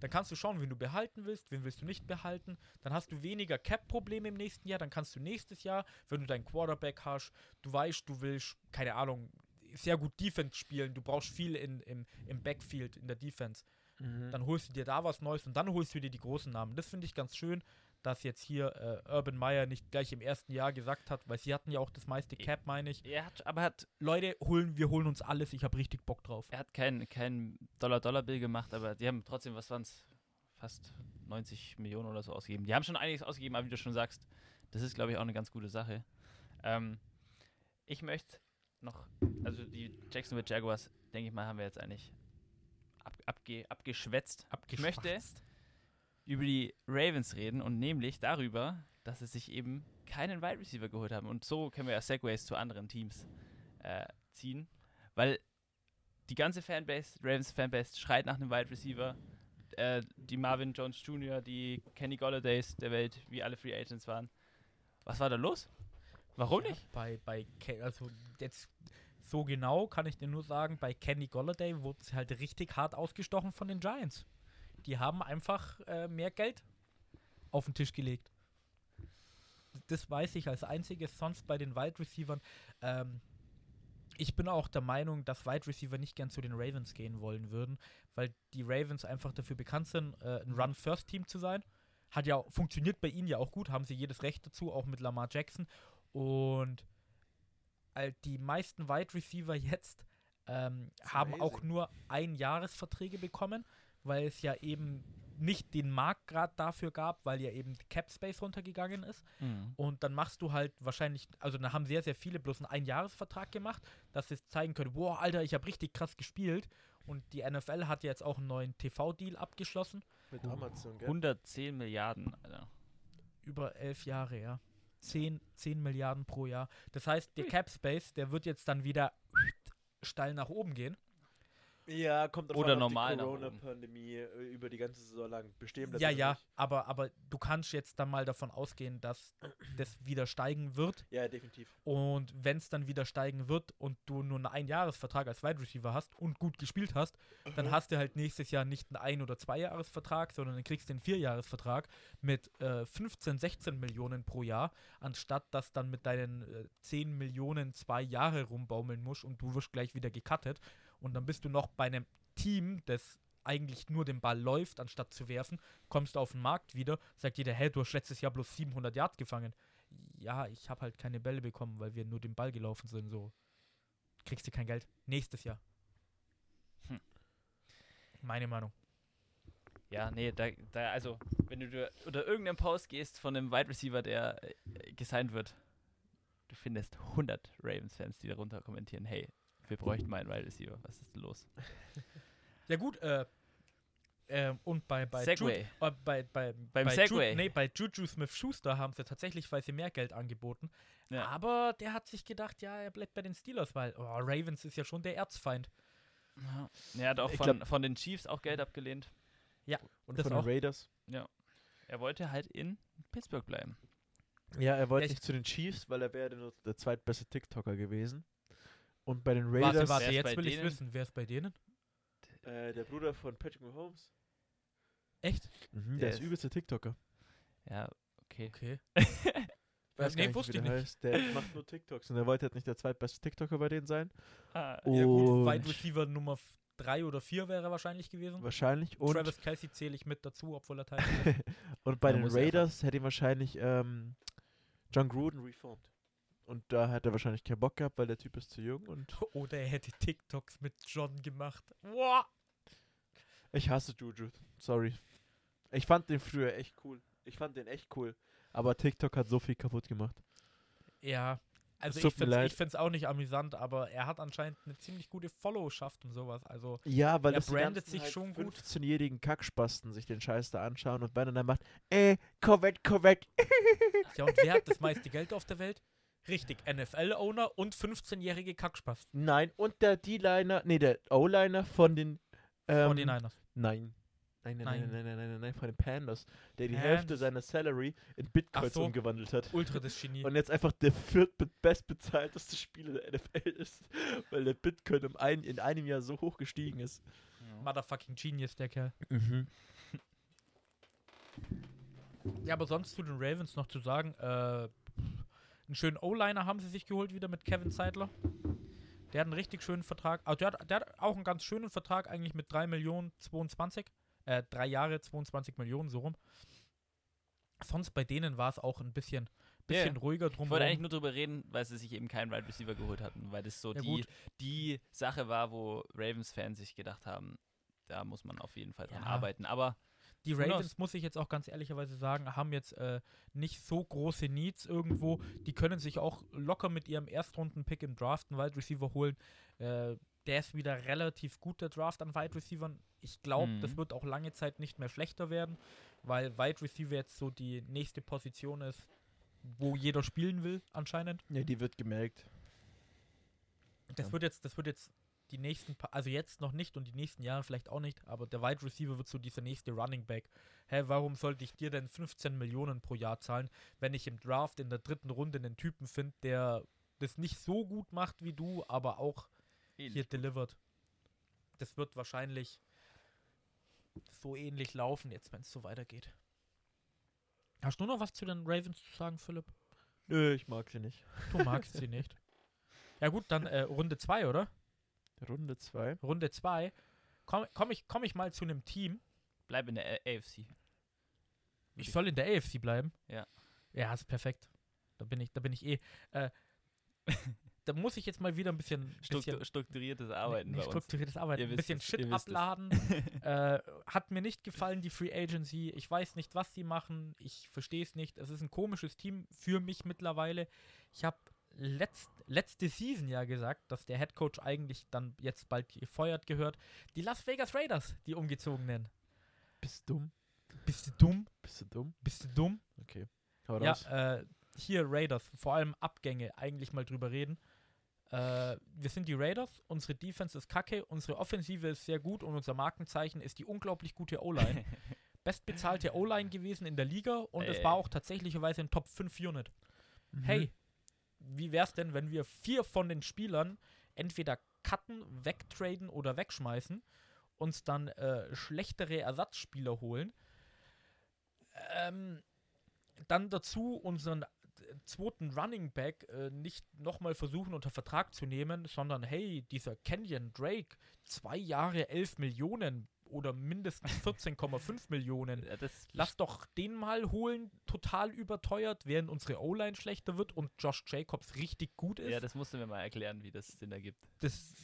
Dann kannst du schauen, wen du behalten willst, wen willst du nicht behalten. Dann hast du weniger Cap-Probleme im nächsten Jahr. Dann kannst du nächstes Jahr, wenn du deinen Quarterback hast, du weißt, du willst, keine Ahnung, sehr gut Defense spielen. Du brauchst viel in, im, im Backfield, in der Defense. Mhm. Dann holst du dir da was Neues und dann holst du dir die großen Namen. Das finde ich ganz schön, dass jetzt hier äh, Urban Meyer nicht gleich im ersten Jahr gesagt hat, weil sie hatten ja auch das meiste Cap, meine ich. Er hat, aber hat, Leute, holen, wir holen uns alles, ich habe richtig Bock drauf. er hat keinen kein Dollar-Dollar-Bill gemacht, aber die haben trotzdem, was waren's? Fast 90 Millionen oder so ausgegeben. Die haben schon einiges ausgegeben, aber wie du schon sagst, das ist, glaube ich, auch eine ganz gute Sache. Ähm, ich möchte noch, also die Jacksonville Jaguars, denke ich mal, haben wir jetzt eigentlich ab, abge, abgeschwätzt. Ich möchte. Über die Ravens reden und nämlich darüber, dass sie sich eben keinen Wide Receiver geholt haben. Und so können wir ja Segways zu anderen Teams äh, ziehen, weil die ganze Fanbase, Ravens Fanbase, schreit nach einem Wide Receiver. Äh, die Marvin Jones Jr., die Kenny Golladays der Welt, wie alle Free Agents waren. Was war da los? Warum Ja, nicht? Bei, bei also jetzt so genau kann ich dir nur sagen, bei Kenny Golladay wurde sie halt richtig hart ausgestochen von den Giants. Die haben einfach äh, mehr Geld auf den Tisch gelegt. Das weiß ich als einziges, sonst bei den Wide Receivern. Ähm, ich bin auch der Meinung, dass Wide Receiver nicht gern zu den Ravens gehen wollen würden, weil die Ravens einfach dafür bekannt sind, äh, ein Run-First-Team zu sein. Hat ja funktioniert bei ihnen ja auch gut, haben sie jedes Recht dazu, auch mit Lamar Jackson. Und all die meisten Wide Receiver jetzt ähm, haben auch nur Einjahresverträge bekommen, weil es ja eben nicht den Markt gerade dafür gab, weil ja eben Cap Space runtergegangen ist. Und dann machst du halt wahrscheinlich, also dann haben sehr, sehr viele bloß einen Einjahresvertrag gemacht, dass sie zeigen können, boah, Alter, ich habe richtig krass gespielt. Und die NFL hat jetzt auch einen neuen TV-Deal abgeschlossen. Mit Amazon, gell? 110 Milliarden, Alter. Über elf Jahre, ja. 10, 10 Milliarden pro Jahr. Das heißt, der. Cap Space, der wird jetzt dann wieder steil nach oben gehen. Ja, kommt drauf Oder an, normal die. Corona-Pandemie äh, über die ganze Saison lang bestehen bleibt. Ja, ja, aber, aber du kannst jetzt dann mal davon ausgehen, dass das wieder steigen wird. Ja, definitiv. Und wenn es dann wieder steigen wird und du nur einen Einjahresvertrag als Wide Receiver hast und gut gespielt hast, dann hast du halt nächstes Jahr nicht einen Ein- oder Zweijahresvertrag, sondern dann kriegst du einen Vierjahresvertrag mit äh, 15, 16 Millionen pro Jahr, anstatt dass dann mit deinen äh, 10 Millionen zwei Jahre rumbaumeln musst und du wirst gleich wieder gecuttet. Und dann bist du noch bei einem Team, das eigentlich nur den Ball läuft, anstatt zu werfen, kommst du auf den Markt wieder, sagt jeder, hey, du hast letztes Jahr bloß 700 Yards gefangen ja, ich habe halt keine Bälle bekommen, weil wir nur den Ball gelaufen sind. So, kriegst du kein Geld. Nächstes Jahr. Hm. Meine Meinung. Ja, nee, da, da, also, wenn du unter irgendeinem Post gehst von einem Wide Receiver, der äh, gesigned wird, du findest 100 Ravens-Fans, die darunter kommentieren, hey, wir bräuchten mal einen Wide Receiver, was ist denn los? Ja gut, äh, ähm, und bei, bei, Segway. Jude, äh, bei, bei, Beim bei Segway. Jude, nee, bei Juju Smith-Schuster haben sie tatsächlich weil sie mehr Geld angeboten. Ja. Aber der hat sich gedacht, ja, er bleibt bei den Steelers, weil oh, Ravens ist ja schon der Erzfeind. Ja. Er hat auch von, von den Chiefs auch Geld abgelehnt. Und Das von den auch. Raiders. Er wollte halt in Pittsburgh bleiben. Ja, er wollte Ja, ich- nicht zu den Chiefs, weil er wäre nur der zweitbeste TikToker gewesen. Und bei den Warte, Raiders, warte, Wer ist jetzt bei will ich denen? wissen, wer ist bei denen? äh, der Bruder von Patrick Mahomes. Echt? Mhm, Der der ist ist- übelster TikToker. Ja, okay. Okay. Weiß nee, nicht, wusste ich der nicht. heißt. Der macht nur TikToks und er wollte halt nicht der zweitbeste TikToker bei denen sein. Ah, Ja gut, Und Wide Receiver Nummer 3 oder 4 wäre er wahrscheinlich gewesen. wahrscheinlich. Und, Travis Kelsey zähle ich mit dazu, obwohl er Teil und bei Da den er Raiders hätte ihn wahrscheinlich ähm, John Gruden reformed. Und da hat er wahrscheinlich keinen Bock gehabt, weil der Typ ist zu jung und Oder er hätte TikToks mit John gemacht. Wow. ich hasse Juju. Sorry. Ich fand den früher echt cool. Ich fand den echt cool. Aber TikTok hat so viel kaputt gemacht. Ja, also ich finde es auch nicht amüsant, aber er hat anscheinend eine ziemlich gute Followschaft und sowas. Also Ja, weil Er brandet sich halt schon gut. 15-jährigen Kackspasten sich den Scheiß da anschauen und wenn er dann macht, äh, korrekt, korrekt. Ja, und wer hat das meiste Geld auf der Welt? Richtig, NFL-Owner und 15-jährige Kackspaß Nein, und der D-Liner, nee, der O-Liner von den ähm, von den Niners. Nein. Nein, nein, nein, Nein. nein, nein, nein, nein, nein, von den Pandas, der die Pandas. Hälfte seiner Salary in Bitcoins so. umgewandelt hat. Ultra das Genie. Und jetzt einfach der viertbestbezahlteste Spieler der NFL ist, weil der Bitcoin im ein, in einem Jahr so hoch gestiegen ist. Motherfucking Genius, der Kerl. Ja, aber sonst zu den Ravens noch zu sagen, äh, einen schönen O-Liner haben sie sich geholt wieder mit Kevin Seidler. Der hat einen richtig schönen Vertrag. Also der hat, der hat auch einen ganz schönen Vertrag, eigentlich mit 3 Millionen 22. Äh, drei Jahre 22 Millionen, so rum. Sonst bei denen war es auch ein bisschen, bisschen ruhiger Ich wollte drumherum. eigentlich nur drüber reden, weil sie sich eben keinen Wide Receiver geholt hatten, weil das so Ja, die, gut. die Sache war, wo Ravens-Fans sich gedacht haben, da muss man auf jeden Fall dran Ja. arbeiten. Aber Die knows? Ravens, muss ich jetzt auch ganz ehrlicherweise sagen, haben jetzt äh, nicht so große Needs irgendwo. Die können sich auch locker mit ihrem Erstrunden-Pick im Draft einen Wide Receiver holen. Äh, der ist wieder relativ gut, der Draft an Wide Receivern. Ich glaube, Mhm. das wird auch lange Zeit nicht mehr schlechter werden, weil Wide Receiver jetzt so die nächste Position ist, wo jeder spielen will, anscheinend. Ja, die wird gemerkt. Das Ja. wird jetzt, das wird jetzt die nächsten, pa also jetzt noch nicht und die nächsten Jahre vielleicht auch nicht, aber der Wide Receiver wird so dieser nächste Running Back. Hä, warum sollte ich dir denn 15 Millionen pro Jahr zahlen, wenn ich im Draft in der dritten Runde einen Typen finde, der das nicht so gut macht wie du, aber auch hier delivert. Das wird wahrscheinlich so ähnlich laufen jetzt, wenn es so weitergeht. Hast du noch was zu den Ravens zu sagen, Philipp? Nö, ich mag sie nicht. Du magst sie nicht. Ja gut, dann äh, Runde 2, oder? Runde 2. Runde 2, komme komm ich, komm ich mal zu einem Team. bleib in der AFC. Ich soll in der AFC bleiben. Ja. Ja, ist perfekt. Da bin ich, da bin ich eh. Äh, da muss ich jetzt mal wieder ein bisschen, Struktur, bisschen strukturiertes Arbeiten bei uns. strukturiertes Arbeiten, Ihr ein bisschen es, Shit abladen. äh, hat mir nicht gefallen, die Free Agency. Ich weiß nicht, was sie machen. Ich verstehe es nicht. Es ist ein komisches Team für mich mittlerweile. Ich habe letzt, letzte Season ja gesagt, dass der Head Coach eigentlich dann jetzt bald gefeuert gehört. Die Las Vegas Raiders, die umgezogenen. Bist du dumm? Bist du dumm? Bist du dumm? Bist du dumm? Okay. Hau Ja, raus. äh, hier Raiders, vor allem Abgänge, eigentlich mal drüber reden. Äh, wir sind die Raiders, unsere Defense ist kacke, unsere Offensive ist sehr gut und unser Markenzeichen ist die unglaublich gute O-Line. Bestbezahlte O-Line gewesen in der Liga und es Ey. war auch tatsächlicherweise ein Top 5 Unit. Mhm. Hey, wie wär's denn, wenn wir vier von den Spielern entweder cutten, wegtraden oder wegschmeißen, uns dann äh, schlechtere Ersatzspieler holen, ähm, dann dazu unseren äh, zweiten Running Back äh, nicht nochmal versuchen unter Vertrag zu nehmen, sondern hey, dieser Kenyon Drake, zwei Jahre 11 Millionen, oder mindestens 14,5 Millionen. Das Lass doch den mal holen, total überteuert, während unsere O-Line schlechter wird und Josh Jacobs richtig gut ist. ja, das musst du mir mal erklären, wie das Sinn ergibt. das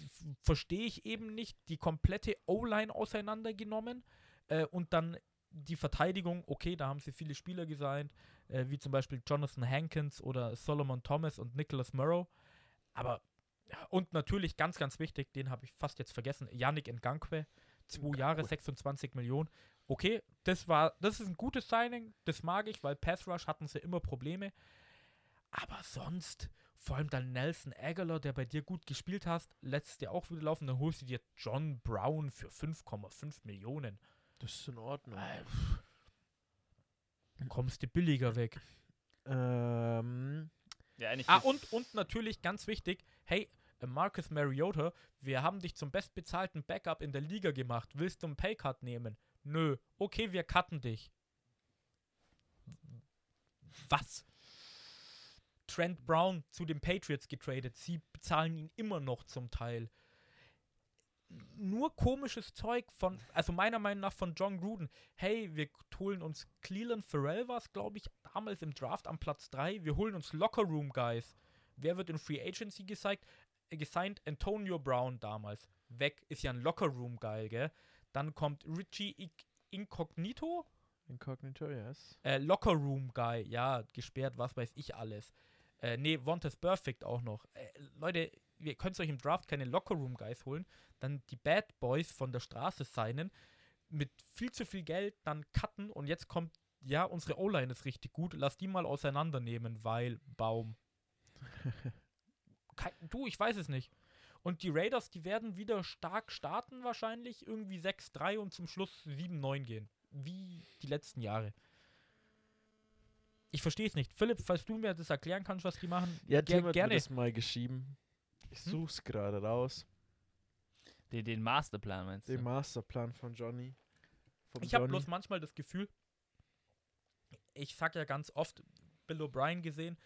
verstehe ich eben nicht. Die komplette O-Line auseinandergenommen äh, und dann die Verteidigung, okay, da haben sie viele Spieler gesigned, äh, wie zum Beispiel Jonathan Hankins oder Solomon Thomas und Nicholas Murrow. Aber, und natürlich ganz, ganz wichtig, den habe ich fast jetzt vergessen, Yannick Ngakwe, zwei Jahre, 26 Millionen. Okay, das war, das ist ein gutes Signing, das mag ich, weil Pass Rush hatten sie immer Probleme. Aber sonst, vor allem dann Nelson Aguilar, der bei dir gut gespielt hast, letztes Jahr auch wieder laufen, dann holst du dir John Brown für 5,5 Millionen. Das ist in Ordnung. Äh, Kommst du billiger weg. Ähm, Ja, eigentlich Ah, und, und natürlich ganz wichtig, hey, Marcus Mariota, wir haben dich zum bestbezahlten Backup in der Liga gemacht. Willst du einen Paycut nehmen? Nö. Okay, wir cutten dich. Was? Trent Brown zu den Patriots getradet. Sie bezahlen ihn immer noch zum Teil. Nur komisches Zeug von, also meiner Meinung nach von John Gruden. Hey, wir holen uns Cleveland Farrell, war es, glaube ich, damals im Draft am Platz 3. Wir holen uns Locker Room Guys. Wer wird in Free Agency gezeigt, äh, gesigned? Antonio Brown damals. Weg, ist ja ein Locker Room Guy, gell? Dann kommt Richie Ic- Incognito, Incognito, yes. äh, Locker Room Guy, ja, gesperrt, was weiß ich alles. Äh, nee, Vontaze Perfect auch noch. Äh, Leute, ihr könnt euch im Draft keine Locker Room Guys holen, dann die Bad Boys von der Straße signen, mit viel zu viel Geld dann cutten und jetzt kommt, ja, unsere O-Line ist richtig gut, lass die mal auseinandernehmen, weil Baum. Kein, du, ich weiß es nicht. Und die Raiders, die werden wieder stark starten wahrscheinlich, irgendwie 6-3 und zum Schluss 7-9 gehen. Wie die letzten Jahre. Ich verstehe es nicht. Philipp, falls du mir das erklären kannst, was die machen, Ja, ger Tim hat gerne. mir das mal geschrieben. Ich Hm? such's gerade raus. Den, den Masterplan meinst du? Den Masterplan von Johnny. Vom Ich habe bloß manchmal das Gefühl, ich sag ja ganz oft, Bill O'Brien gesehen,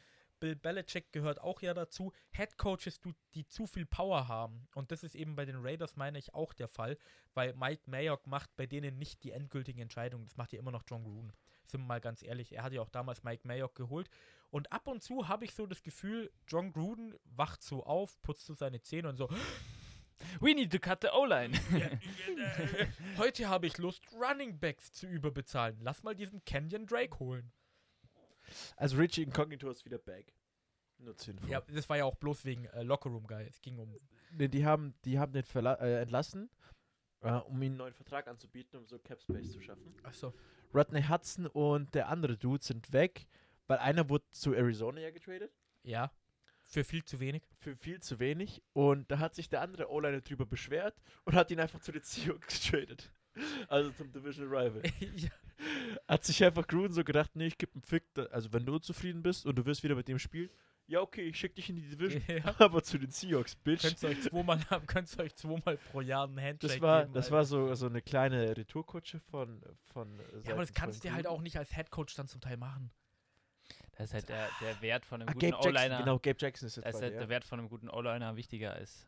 Bill Belichick gehört auch ja dazu, Head Coaches, die zu viel Power haben. Und das ist eben bei den Raiders, meine ich, auch der Fall, weil Mike Mayock macht bei denen nicht die endgültigen Entscheidungen. Das macht ja immer noch John Gruden. Sind wir mal ganz ehrlich, er hat ja auch damals Mike Mayock geholt. Und ab und zu habe ich so das Gefühl, John Gruden wacht so auf, putzt so seine Zähne und so, We need to cut the O-Line. Heute habe ich Lust, Running Backs zu überbezahlen. Lass mal diesen Kenyon Drake holen. Also Richie Incognito ist wieder back. Nur 10 Ja, das war ja auch bloß wegen äh, Lockerroom Guy. Es ging um. Nee, die haben, die haben den verla äh, entlassen, äh, um ihm einen neuen Vertrag anzubieten, um so Cap Space zu schaffen. Achso. Rodney Hudson und der andere Dude sind weg, weil einer wurde zu Arizona ja getradet. Ja. Für viel zu wenig. Für viel zu wenig. Und da hat sich der andere O-Liner drüber beschwert und hat ihn einfach zu den Seahawks getradet. Also zum Division Rival. ja. Hat sich einfach Gruden so gedacht, nee, ich gebe einen Fick, also wenn du zufrieden bist und du wirst wieder mit dem spielen, ja okay, ich schick dich in die Division, ja. aber zu den Seahawks, Bitch. Könnt ihr euch zweimal, könnt euch zweimal pro Jahr einen Handshake Das war, geben, das Alter. war so, so eine kleine Retourkutsche von, von Ja, aber das kannst du halt Gruden. auch nicht als Headcoach dann zum Teil machen. Das ist halt der, der Wert von einem Ah, guten O-Liner. genau, Gabe Jackson ist jetzt Da ist halt dir. der Wert von einem guten O-Liner wichtiger als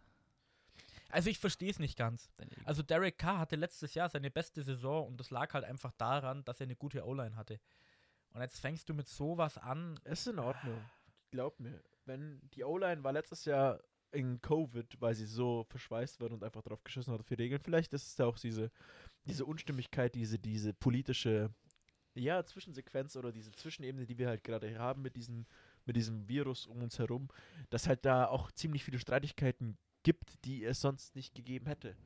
Also ich verstehe es nicht ganz. Also Derek Carr hatte letztes Jahr seine beste Saison und das lag halt einfach daran, dass er eine gute O-Line hatte. Und jetzt fängst du mit sowas an. Ist in Ordnung. Glaub mir. Wenn die O-Line war letztes Jahr in Covid, weil sie so verschweißt wird und einfach drauf geschissen hat für Regeln. Vielleicht ist es auch diese, diese Unstimmigkeit, diese, diese politische ja, Zwischensequenz oder diese Zwischenebene, die wir halt gerade haben mit diesem, mit diesem Virus um uns herum, dass halt da auch ziemlich viele Streitigkeiten gibt, die es sonst nicht gegeben hätte.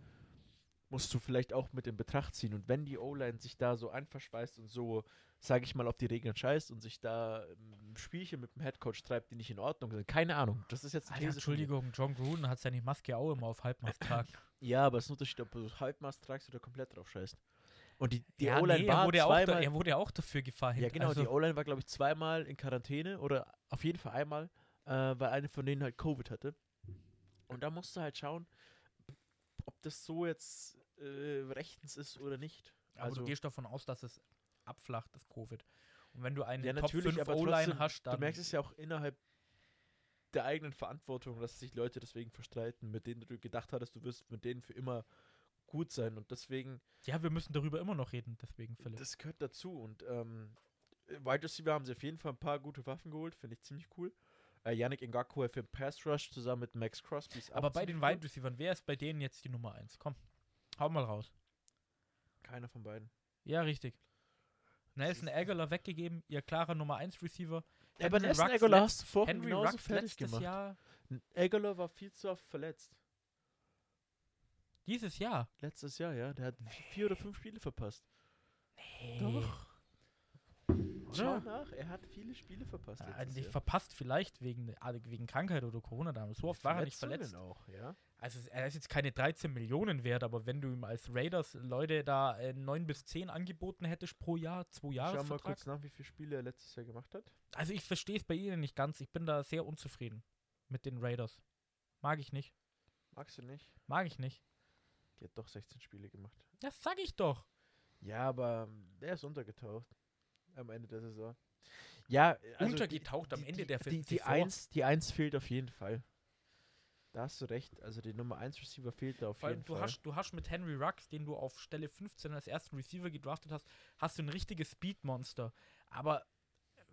Musst du vielleicht auch mit in Betracht ziehen. Und wenn die O-Line sich da so einverschweißt und so, sage ich mal, auf die Regeln scheißt und sich da ähm, Spielchen mit dem Headcoach treibt, die nicht in Ordnung sind, keine Ahnung. Das ist jetzt eine Alter. Entschuldigung, John Gruden hat seine Maske auch immer auf Halbmast tragen. Ja, aber es ist ein Unterschied, ob du Halbmast tragst oder komplett drauf scheißt. Und die, die ja, O-Line nee, war er wurde, auch da, zweimal... er wurde auch dafür gefeiert. ja, genau, also, die O-Line war, glaube ich, zweimal in Quarantäne oder auf jeden Fall einmal, äh, weil eine von denen halt Covid hatte. Und da musst du halt schauen, ob das so jetzt äh, rechtens ist oder nicht. aber also- du gehst davon aus, dass es abflacht, das Covid. Und wenn du eine Ja, Top natürlich, 5 aber O-Line hast, dann. Du merkst es ja auch innerhalb der eigenen Verantwortung, dass sich Leute deswegen verstreiten, mit denen du gedacht hattest, du wirst mit denen für immer gut sein und deswegen, Ja, wir müssen darüber immer noch reden, deswegen, Philipp. das gehört dazu und ähm, Wide Receiver haben sie auf jeden Fall ein paar gute Waffen geholt, finde ich ziemlich cool. Äh, Yannick Ngakwe für den Pass Rush zusammen mit Max Crosby ist Aber bei den Wide. Receivers, wer ist bei denen jetzt die Nummer 1? Komm, hau mal raus. Keiner von beiden. Ja, richtig. Nelson Aguilar weggegeben, ihr klarer Nummer 1 Receiver. Ja, aber Nelson Aguilar hast du vorhin Henry genauso Ruggs fertig gemacht. Jahr, Aguilar war viel zu oft verletzt. dieses Jahr. Letztes Jahr, ja. Der hat vier oder fünf Spiele verpasst. Doch. Schau Oder? nach, er hat viele Spiele verpasst. Ja, Also Jahr. verpasst vielleicht wegen, ah, wegen Krankheit oder Corona damals. So oft war er nicht verletzt. auch, ja. Also er ist jetzt keine 13 Millionen wert, aber wenn du ihm als Raiders Leute da äh, 9 bis 10 angeboten hättest pro Jahr, zwei Schau Jahre mal kurz nach, wie viele Spiele er letztes Jahr gemacht hat. Also ich verstehe es bei ihnen nicht ganz. Ich bin da sehr unzufrieden mit den Raiders. Mag ich nicht. Magst du nicht? Mag ich nicht. Die hat doch 16 Spiele gemacht. Das sag ich doch. Ja, aber ähm, der ist untergetaucht. Am Ende der Saison. Ja, also Untergetaucht am die, Ende die, der die, die. Eins, die Eins fehlt auf jeden Fall. Da hast du recht. Also die Nummer 1 Receiver fehlt da auf allem, jeden du Fall. hast, du hast mit Henry Ruggs, den du auf Stelle 15 als ersten Receiver gedraftet hast, hast du ein richtiges Speedmonster. Aber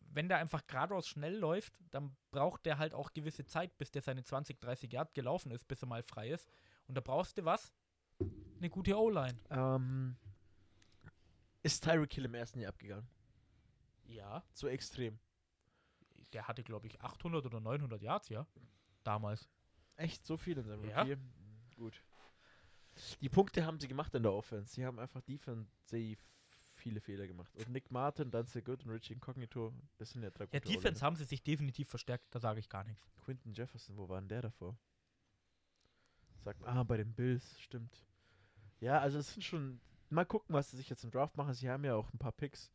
wenn der einfach geradeaus schnell läuft, dann braucht der halt auch gewisse Zeit, bis der seine 20, 30 Yard gelaufen ist, bis er mal frei ist. Und da brauchst du was? Eine gute O-Line. ähm, ist Tyreek Hill im ersten Jahr abgegangen. Ja. So extrem. Der hatte, glaube ich, 800 oder 900 Yards, ja. Damals. Echt so viel in seinem Ja. Rookie? Gut. Die Punkte haben sie gemacht in der Offense. Sie haben einfach defensiv viele Fehler gemacht. Und Nick Martin, Danzel Good und Richie Incognito, das sind ja drei Ja, Defense haben sie sich definitiv verstärkt, da sage ich gar nichts. Quinton Jefferson, wo war denn der davor? Sagt ah, bei den Bills, stimmt. Ja, also es sind schon. Mal gucken, was sie sich jetzt im Draft machen. Sie haben ja auch ein paar Picks.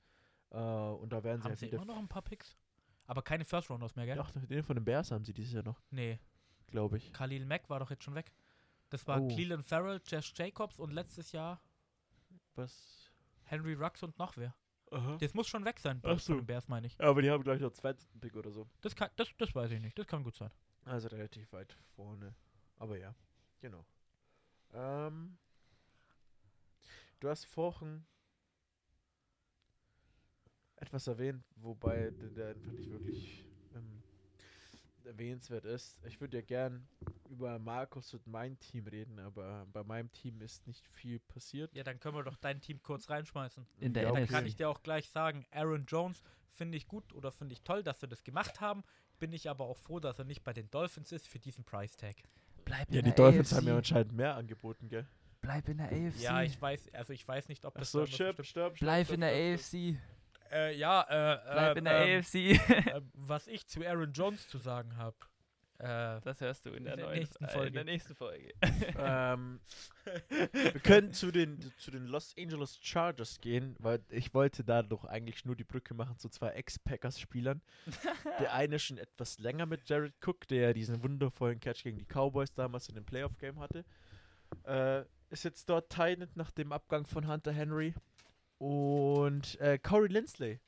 Äh, und da werden sie Haben halt sie wieder. immer noch ein paar Picks? Aber keine First Rounders mehr, gell? Doch, den von den Bears haben sie dieses Jahr noch, Nee, glaube ich. Khalil Mack war doch jetzt schon weg. Das war Oh. Cleveland Farrell, Jess Jacobs und letztes Jahr Was? Henry Ruggs und noch wer. Aha. Das muss schon weg sein, Ach bei so. von den Bears, meine ich. Aber die haben gleich noch zweiten Pick oder so. Das, kann, das, das weiß ich nicht, das kann gut sein. Also relativ weit vorne. Aber ja, genau. Ähm, du hast vorhin etwas erwähnt, wobei der, einfach nicht wirklich ähm, erwähnenswert ist. Ich würde ja gern über Markus und mein Team reden, aber bei meinem Team ist nicht viel passiert. Ja, dann können wir doch dein Team kurz reinschmeißen. In der Ja, Dann kann ich dir auch gleich sagen, Aaron Jones finde ich gut oder finde ich toll, dass sie das gemacht haben. Bin ich aber auch froh, dass er nicht bei den Dolphins ist für diesen Price Tag. Bleib Ja, die Dolphins AFC. haben ja anscheinend mehr angeboten, gell? Bleib in der AFC. Ja, ich weiß, also ich weiß nicht, ob das dann noch stirb, stimmt. stirb, Bleib stirb, in der stirb, stirb. AFC. Äh, ja, äh, Bleib äh, in der ähm, AFC. äh, was ich zu Aaron Jones zu sagen habe. Äh, Das hörst du in der, In der neuen, nächsten äh, In Folge. der nächsten Folge. ähm, wir können zu den, zu den Los Angeles Chargers gehen, weil ich wollte da doch eigentlich nur die Brücke machen zu zwei Ex-Packers-Spielern. der eine schon etwas länger mit Jared Cook, der diesen wundervollen Catch gegen die Cowboys damals in dem Playoff-Game hatte. Äh, ist jetzt dort Titan nach dem Abgang von Hunter Henry. Und äh, Corey Lindsley,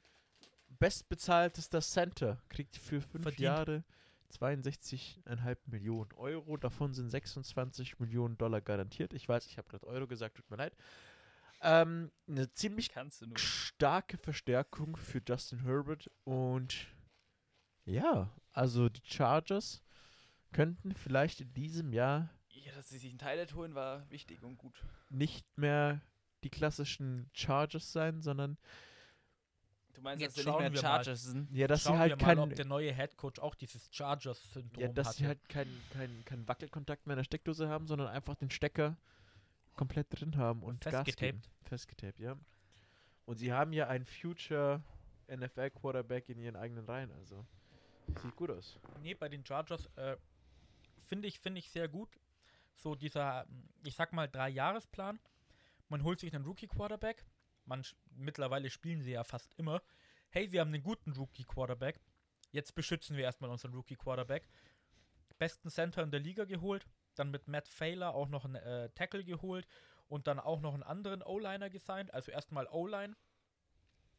bestbezahltester Center, kriegt für fünf Verdient. Jahre 62,5 Millionen Euro. Davon sind 26 Millionen Dollar garantiert. Ich weiß, ich habe gerade Euro gesagt, tut mir leid. Ähm, eine ziemlich starke Verstärkung für Justin Herbert und ja, also die Chargers könnten vielleicht in diesem Jahr Ja, dass sie sich einen Teil holen, war wichtig und gut. nicht mehr die klassischen Chargers sein, sondern Du meinst, Jetzt dass sie nicht schauen mehr wir mal. Chargers sind? ja, dass Schauen sie halt wir mal, kein, ob der neue Headcoach auch dieses Chargers-Syndrom ja, dass hatte. sie halt keinen kein, kein Wackelkontakt mehr in der Steckdose haben, sondern einfach den Stecker komplett drin haben und Gas geben. Festgetaped. Festgetaped, ja. Und sie haben ja einen Future NFL Quarterback in ihren eigenen Reihen, also sieht gut aus. Nee, bei den Chargers äh, finde ich, finde ich sehr gut. So dieser, ich sag mal, Drei-Jahres-Plan. Man holt sich einen Rookie-Quarterback. Man mittlerweile spielen sie ja fast immer. Hey, wir haben einen guten Rookie-Quarterback. Jetzt beschützen wir erstmal unseren Rookie-Quarterback. Besten Center in der Liga geholt. Dann mit Matt Failer auch noch einen äh, Tackle geholt. Und dann auch noch einen anderen O-Liner gesigned. Also erstmal O-Line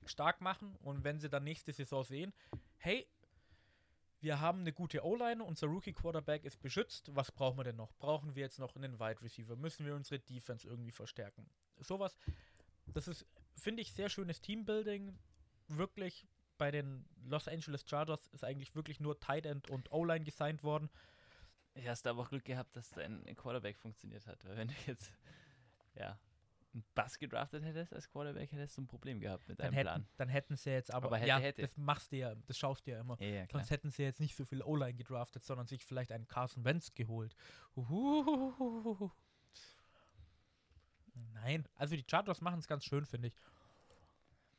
stark machen. Und wenn sie dann nächste Saison sehen, hey, wir haben eine gute O-Line, unser Rookie-Quarterback ist beschützt. Was brauchen wir denn noch? Brauchen wir jetzt noch einen Wide Receiver? Müssen wir unsere Defense irgendwie verstärken? Sowas, das ist, finde ich, sehr schönes Teambuilding. Wirklich bei den Los Angeles Chargers ist eigentlich wirklich nur Tight End und O-Line gesigned worden. Ja, hast du aber auch Glück gehabt, dass dein Quarterback funktioniert hat. Weil wenn du jetzt, ja, einen Bass gedraftet hättest als Quarterback, hättest du ein Problem gehabt mit Dann deinem hätten, Plan. dann hätten sie jetzt aber, Aber hätte, ja, hätte. das machst du ja, das schaust du ja immer. Ja, ja. Sonst hätten sie jetzt nicht so viel O-Line gedraftet, sondern sich vielleicht einen Carson Wentz geholt. Uhuhuhuhu. Nein, also die Chargers machen es ganz schön, finde ich.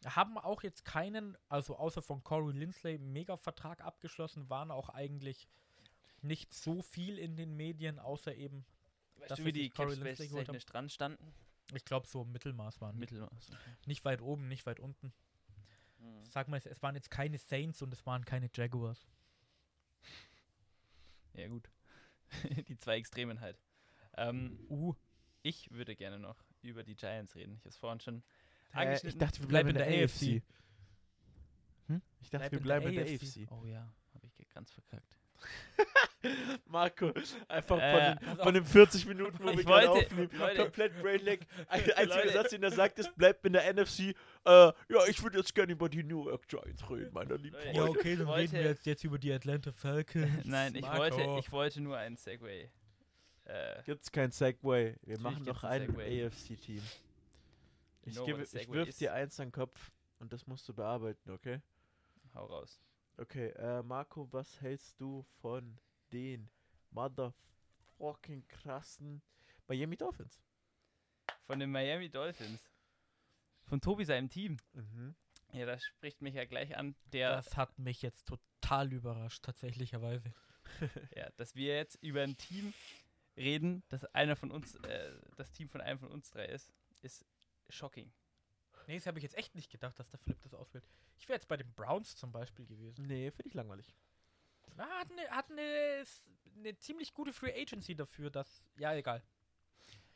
Haben auch jetzt keinen, also außer von Corey Lindsley, Mega-Vertrag abgeschlossen, waren auch eigentlich nicht so viel in den Medien, außer eben, Weißt dass du, wir wie die Corey haben? technisch dran standen? Ich glaube, so im Mittelmaß waren. Mittelmaß. Nicht weit oben, nicht weit unten. Mhm. Sag mal, es, es waren jetzt keine Saints und es waren keine Jaguars. Ja, gut. die zwei Extremen halt. Ähm, Uh, ich würde gerne noch über die Giants reden. Ich habe es vorhin schon Äh, ich dachte, wir Bleib bleiben in der der AFC. Hm? Ich dachte, Bleib wir in bleiben der in der AFC. AFC. oh ja, habe ich ganz verkackt. Marco, einfach Äh, von, den, von den 40 Minuten, wo Ich wir gerade aufnehmen, Leute. komplett Brainlag. Ein einziger Leute. Satz, den er sagt, ist, bleibt in der NFC. Äh, ja, ich würde jetzt gerne über die New York Giants reden, meiner lieben Leute. ja, Freunde. okay, dann wollte- reden wir jetzt, jetzt über die Atlanta Falcons. Nein, ich Marco. wollte, ich wollte nur einen Segway. Äh, Gibt's kein Segway. Wir machen noch ein. AFC-Team. Ich, know gebe- ich wirf dir eins an den Kopf und das musst du bearbeiten, okay? hau raus. Okay, äh, Marco, was hältst du von den motherfucking krassen Miami Dolphins? Von den Miami Dolphins. Von Tobi seinem Team. Mhm. Ja, das spricht mich ja gleich an, der, Das hat mich jetzt total überrascht, tatsächlicherweise. ja, dass wir jetzt über ein Team reden, das einer von uns, äh, das Team von einem von uns drei ist, ist shocking. Nee, das habe ich jetzt echt nicht gedacht, dass der Philipp das auswählt. Ich wäre jetzt bei den Browns zum Beispiel gewesen. Nee, finde ich langweilig. Na, hat eine, hat eine, eine ziemlich gute Free Agency dafür, dass. Ja, egal.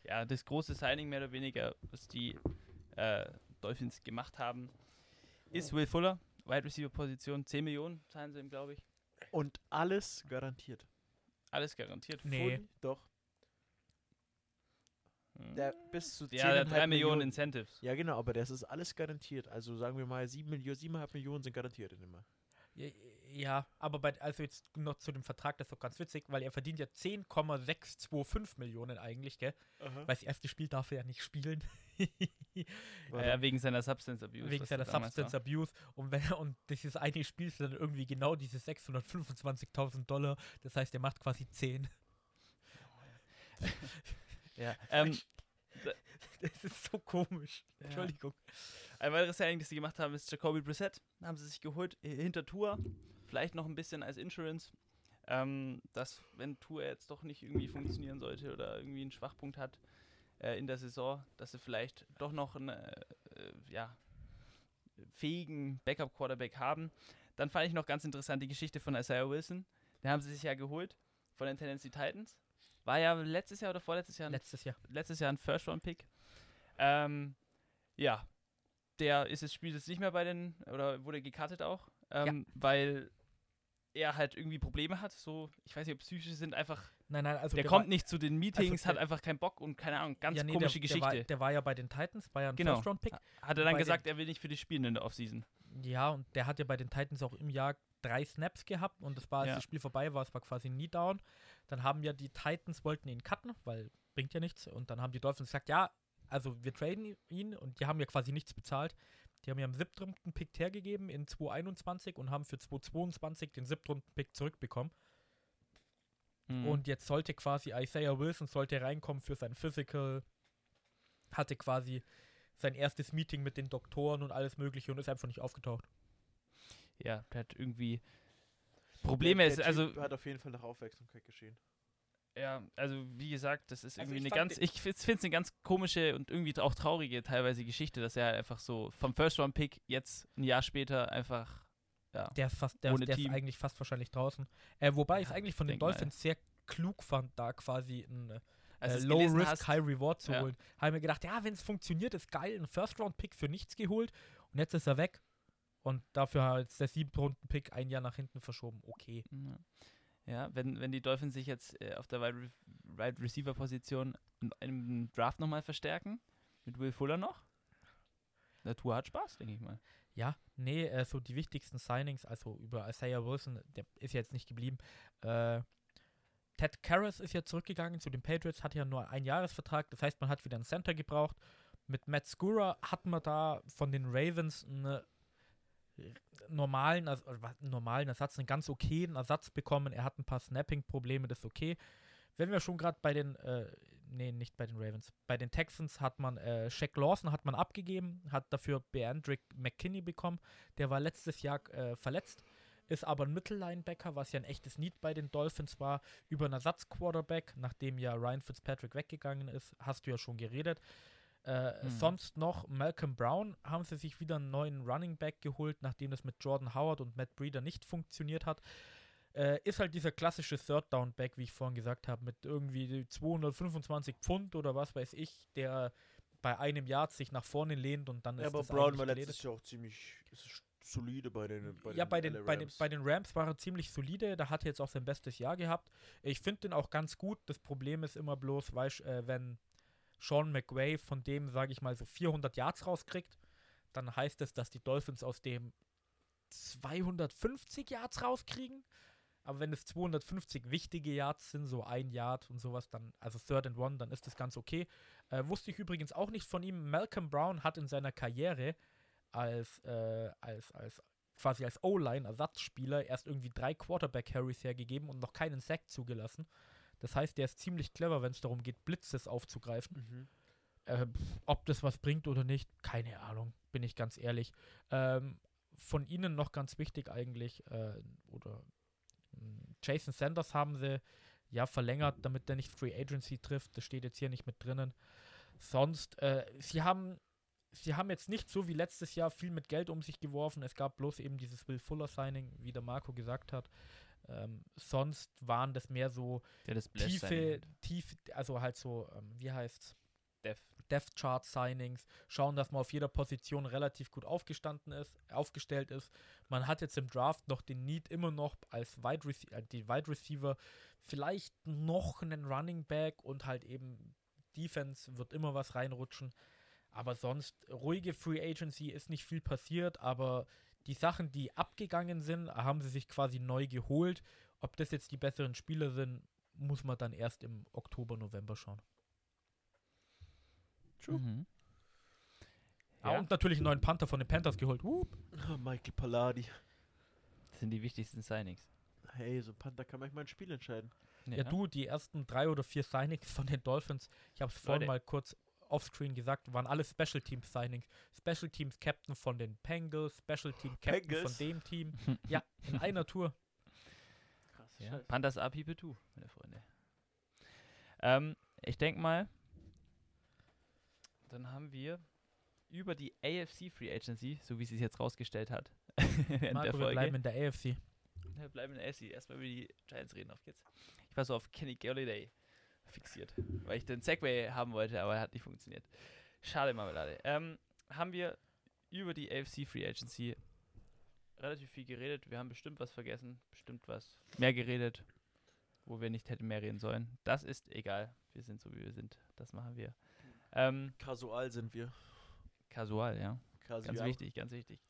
Ja, das große Signing mehr oder weniger, was die äh, Dolphins gemacht haben, ist Will Fuller, Wide Receiver Position, 10 Millionen zahlen sie ihm, glaube ich. Und alles garantiert. Alles garantiert. Nee. Fully, doch. Hm. Der bis zu ja, der 10,5 3 Millionen Incentives. Ja, genau, aber das ist alles garantiert. Also sagen wir mal, 7 Millionen, 7,5 Millionen sind garantiert in immer. Ja, aber bei, also jetzt noch zu dem Vertrag, das ist doch ganz witzig, weil er verdient ja 10,625 Millionen eigentlich, gell? Weil das erste Spiel darf er ja nicht spielen. Ja, wegen seiner Substance Abuse. wegen seiner er Substance war. Abuse. Und, wenn, und dieses eine Spiel sind dann irgendwie genau diese 625.000 Dollar. Das heißt, er macht quasi 10. Ja, ähm, Das ist so komisch. Ja. Entschuldigung. ein weiteres Signing, das sie gemacht haben, ist Jacoby Brissett. Haben sie sich geholt äh, hinter Tour. Vielleicht noch ein bisschen als Insurance. Ähm, dass, wenn Tour jetzt doch nicht irgendwie funktionieren sollte oder irgendwie einen Schwachpunkt hat äh, in der Saison, dass sie vielleicht doch noch einen äh, äh, ja, fähigen Backup-Quarterback haben. Dann fand ich noch ganz interessant die Geschichte von Isaiah Wilson. Den haben sie sich ja geholt von den Tennessee Titans. War ja letztes Jahr oder vorletztes Jahr ein Letztes Jahr. letztes Jahr ein First-Round-Pick. Ähm, ja, der ist jetzt spielt jetzt nicht mehr bei den, oder wurde gekartet auch, ähm, weil er halt irgendwie Probleme hat, so, ich weiß nicht, ob psychische sind, einfach, Nein, nein, also der, der kommt war, nicht zu den Meetings, also hat einfach keinen Bock und keine Ahnung, ganz ja, nee, komische der, Geschichte. Der war, der war ja bei den Titans, war ja ein Genau. First-Round-Pick. hat er dann gesagt, er will nicht für die spielen in der Offseason. Ja, und der hat ja bei den Titans auch im Jahr drei Snaps gehabt und das war, als Ja. das Spiel vorbei war, es war quasi nie down. Dann haben ja die Titans wollten ihn cutten, weil bringt ja nichts. Und dann haben die Dolphins gesagt, ja, also wir traden ihn und die haben ja quasi nichts bezahlt. Die haben ja am siebtrunden Pick hergegeben in 2021 und haben für 2022 den siebtrunden Pick zurückbekommen. Mhm. Und jetzt sollte quasi Isaiah Wilson sollte reinkommen für sein Physical, hatte quasi sein erstes Meeting mit den Doktoren und alles mögliche und ist einfach nicht aufgetaucht. ja, der hat irgendwie Probleme, Der- ist, der also Typ hat auf jeden Fall nach Aufmerksamkeit geschehen. Ja, also wie gesagt, das ist Also irgendwie ich eine ganz, ich finde es eine ganz komische und irgendwie auch traurige teilweise Geschichte, dass er halt einfach so vom First-Round-Pick jetzt ein Jahr später einfach, ja, Der ist fast, der, Ohne der ist Team. eigentlich fast wahrscheinlich draußen. Äh, wobei ich es Ja, eigentlich von den denk mal. Dolphins sehr klug fand, da quasi ein äh, als du's Low Risk, hast, High Reward zu Ja. holen. Habe mir gedacht, ja, wenn es funktioniert, ist geil, ein First Round Pick für nichts geholt und jetzt ist er weg. Und dafür hat jetzt der siebte Runden-Pick ein Jahr nach hinten verschoben. Okay. Ja. Ja, wenn, wenn die Dolphins sich jetzt äh, auf der Wide, Wide Receiver Position einem Draft nochmal verstärken, mit Will Fuller noch, der Tour hat Spaß, denke ich mal. Ja, nee, äh, so die wichtigsten Signings, also über Isaiah Wilson, der ist jetzt nicht geblieben. Äh, Ted Karras ist ja zurückgegangen zu den Patriots, hat ja nur einen Jahresvertrag, das heißt, man hat wieder einen Center gebraucht. Mit Matt Skura hat man da von den Ravens einen normalen, normalen Ersatz, einen ganz okayen Ersatz bekommen. Er hat ein paar Snapping-Probleme, das ist okay. Wenn wir schon gerade bei den, äh, nee, nicht bei den Ravens, bei den Texans hat man, äh, Shaq Lawson hat man abgegeben, hat dafür Beandrick McKinney bekommen. Der war letztes Jahr äh, verletzt, ist aber ein Mittellinebacker, was ja ein echtes Need bei den Dolphins war, über einen Ersatzquarterback, nachdem ja Ryan Fitzpatrick weggegangen ist, hast du ja schon geredet. Äh, Mhm. Sonst noch Malcolm Brown haben sie sich wieder einen neuen Running Back geholt, nachdem das mit Jordan Howard und Matt Breeder nicht funktioniert hat. Äh, ist halt dieser klassische Third Down Back, wie ich vorhin gesagt habe, mit irgendwie 225 Pfund oder was weiß ich, der bei einem Yard sich nach vorne lehnt und dann Ja, ist aber Brown war letztes Jahr auch ziemlich solide bei den bei ja, den bei den, LA bei, den, Rams. bei den Rams war er ziemlich solide. Da hat er jetzt auch sein bestes Jahr gehabt. Ich finde den auch ganz gut. Das Problem ist immer bloß, weißt, äh, wenn Sean McVay von dem, sage ich mal, so 400 Yards rauskriegt, dann heißt es, dass die Dolphins aus dem 250 Yards rauskriegen. Aber wenn es 250 wichtige Yards sind, so ein Yard und sowas, dann, also Third and One, dann ist das ganz okay. Äh, wusste ich übrigens auch nicht von ihm. Malcolm Brown hat in seiner Karriere als, äh, als, als quasi als O-Line-Ersatzspieler erst irgendwie drei Quarterback-Carries hergegeben und noch keinen Sack zugelassen. Das heißt, der ist ziemlich clever, wenn es darum geht, Blitzes aufzugreifen. Mhm. Äh, ob das was bringt oder nicht, keine Ahnung, bin ich ganz ehrlich. Ähm, von ihnen noch ganz wichtig eigentlich, äh, oder mh, Jason Sanders haben sie ja verlängert, damit der nicht Free Agency trifft. Das steht jetzt hier nicht mit drinnen. Sonst, äh, sie haben sie haben jetzt nicht so wie letztes Jahr viel mit Geld um sich geworfen. Es gab bloß eben dieses Will Fuller Signing, wie der Marco gesagt hat. Ähm, sonst waren das mehr so Der das tiefe, tiefe, also halt so, ähm, wie heißt's? Def. Depth Chart Signings, schauen, dass man auf jeder Position relativ gut aufgestanden ist, aufgestellt ist. Man hat jetzt im Draft noch den Need immer noch als Wide Receiver, äh, die Wide Receiver, vielleicht noch einen Running Back und halt eben Defense wird immer was reinrutschen. Aber sonst ruhige Free Agency ist nicht viel passiert, aber die Sachen, die abgegangen sind, haben sie sich quasi neu geholt. Ob das jetzt die besseren Spieler sind, muss man dann erst im Oktober, November schauen. True. Mhm. Ah, Ja, und natürlich einen neuen Panther von den Panthers geholt. Uh, Ah, Michael Palladi. das sind die wichtigsten Signings. Hey, so ein Panther kann manchmal ein Spiel entscheiden. ja. du, die ersten drei oder vier Signings von den Dolphins, ich habe es vorhin Leute. mal kurz offscreen gesagt, waren alle Special Teams Signings. Special Teams Captain von den Bengals, Special Team Captain Bengals? von dem Team. Ja, in einer Tour. Krass, Ja. Pandas are people too, meine Freunde. Ähm, ich denke mal, dann haben wir über die AFC Free Agency, so wie sie es jetzt rausgestellt hat, Marco, wir bleiben in der AFC. Wir bleiben in der AFC. Erstmal über die Giants reden. Auf geht's. Ich war so auf Kenny Galladay fixiert, weil ich den Segway haben wollte, aber er hat nicht funktioniert. Schade, Marmelade. Ähm, haben wir über die AFC Free Agency relativ viel geredet. Wir haben bestimmt was vergessen, bestimmt was mehr geredet, wo wir nicht hätten mehr reden sollen. Das ist egal. Wir sind so, wie wir sind. Das machen wir. Ähm, Kasual sind wir. casual, ja. Kasual. Ganz wichtig, ganz wichtig.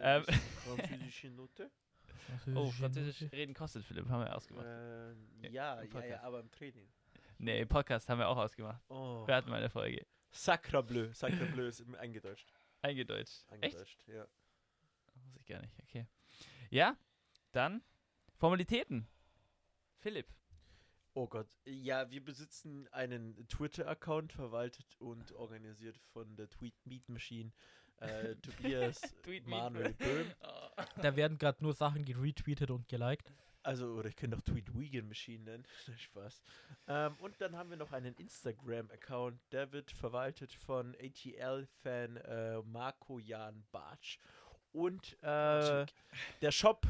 Ähm. einer französischen Note. Oh, Französisch reden kostet, Philipp. Haben wir ausgemacht. Äh, Ja, ja, ja, aber im Training. Nee, Podcast haben wir auch ausgemacht. Oh. Wir hatten mal eine Folge. Sacra Bleu. Sacra Bleu ist im- eingedeutscht. Eingedeutscht. Echt? Eingedeutscht, ja. Muss ich gar nicht, okay. Ja, dann Formalitäten. Philipp. Oh Gott. Ja, wir besitzen einen Twitter-Account, verwaltet und organisiert von der Tweet Meet Machine. Äh, Tobias. Manuel Böhm. Da werden gerade nur Sachen geretweetet und geliked. Also, oder ich könnte auch Tweet Vegan Machine nennen. Spaß. Ähm, und dann haben wir noch einen Instagram-Account, der wird verwaltet von ATL-Fan äh, Marco Jan Bartsch. Und äh, der Shop.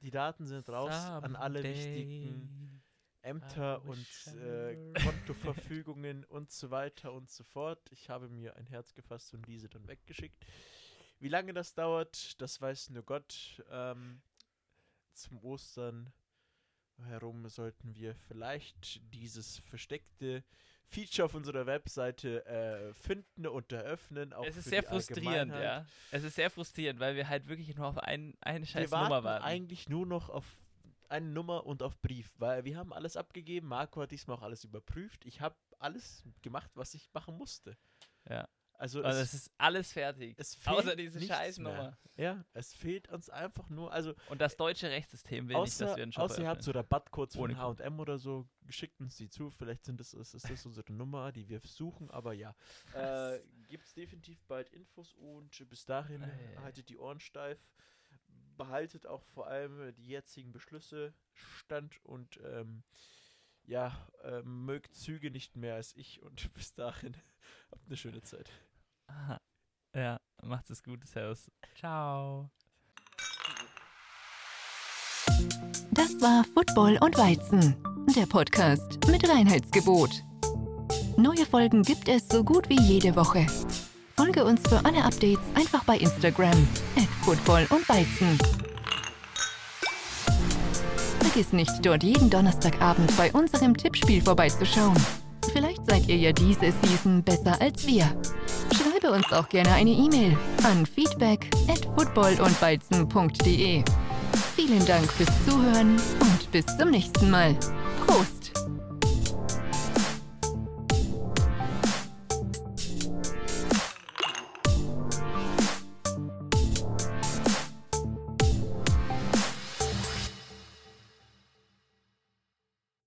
Die Daten sind raus an alle wichtigen Ämter und äh, Kontoverfügungen und so weiter und so fort. Ich habe mir ein Herz gefasst und diese dann weggeschickt. Wie lange das dauert, das weiß nur Gott. Ähm, zum Ostern herum sollten wir vielleicht dieses versteckte Feature auf unserer Webseite äh, finden und eröffnen. Es ist sehr frustrierend, ja. Es ist sehr frustrierend, weil wir halt wirklich nur auf ein, eine Wir scheiß warten Nummer warten. eigentlich nur noch auf eine Nummer und auf Brief, weil wir haben alles abgegeben. Marco hat diesmal auch alles überprüft. Ich habe alles gemacht, was ich machen musste. Ja. Also Also es, es ist alles fertig. es fehlt Außer diese nichts scheiß mehr. Nummer. Ja, es fehlt uns einfach nur, also Und das deutsche Rechtssystem will nicht, außer, dass wir einen Shop außer ihr habt so. Rabattcodes von H&M oder so, schickt uns die zu. Vielleicht sind das, ist, ist das unsere Nummer, die wir suchen, aber ja. Äh, Gibt es definitiv bald Infos und bis dahin Ei. haltet die Ohren steif. Behaltet auch vor allem die jetzigen Beschlüsse stand und ähm, ja, äh, mögt Züge nicht mehr als ich und bis dahin habt eine schöne Zeit. Aha. Ja, macht es gut, Servus. Ciao. Das war Football und Weizen, der Podcast mit Reinheitsgebot. Neue Folgen gibt es so gut wie jede Woche. Folge uns für alle Updates einfach bei Instagram at Football und Weizen. Vergiss nicht, dort jeden Donnerstagabend bei unserem Tippspiel vorbeizuschauen. Vielleicht seid ihr ja diese Season besser als wir. Schreibe uns auch gerne eine E-Mail an feedback at footballundweizen.de. Vielen Dank fürs Zuhören und bis zum nächsten Mal.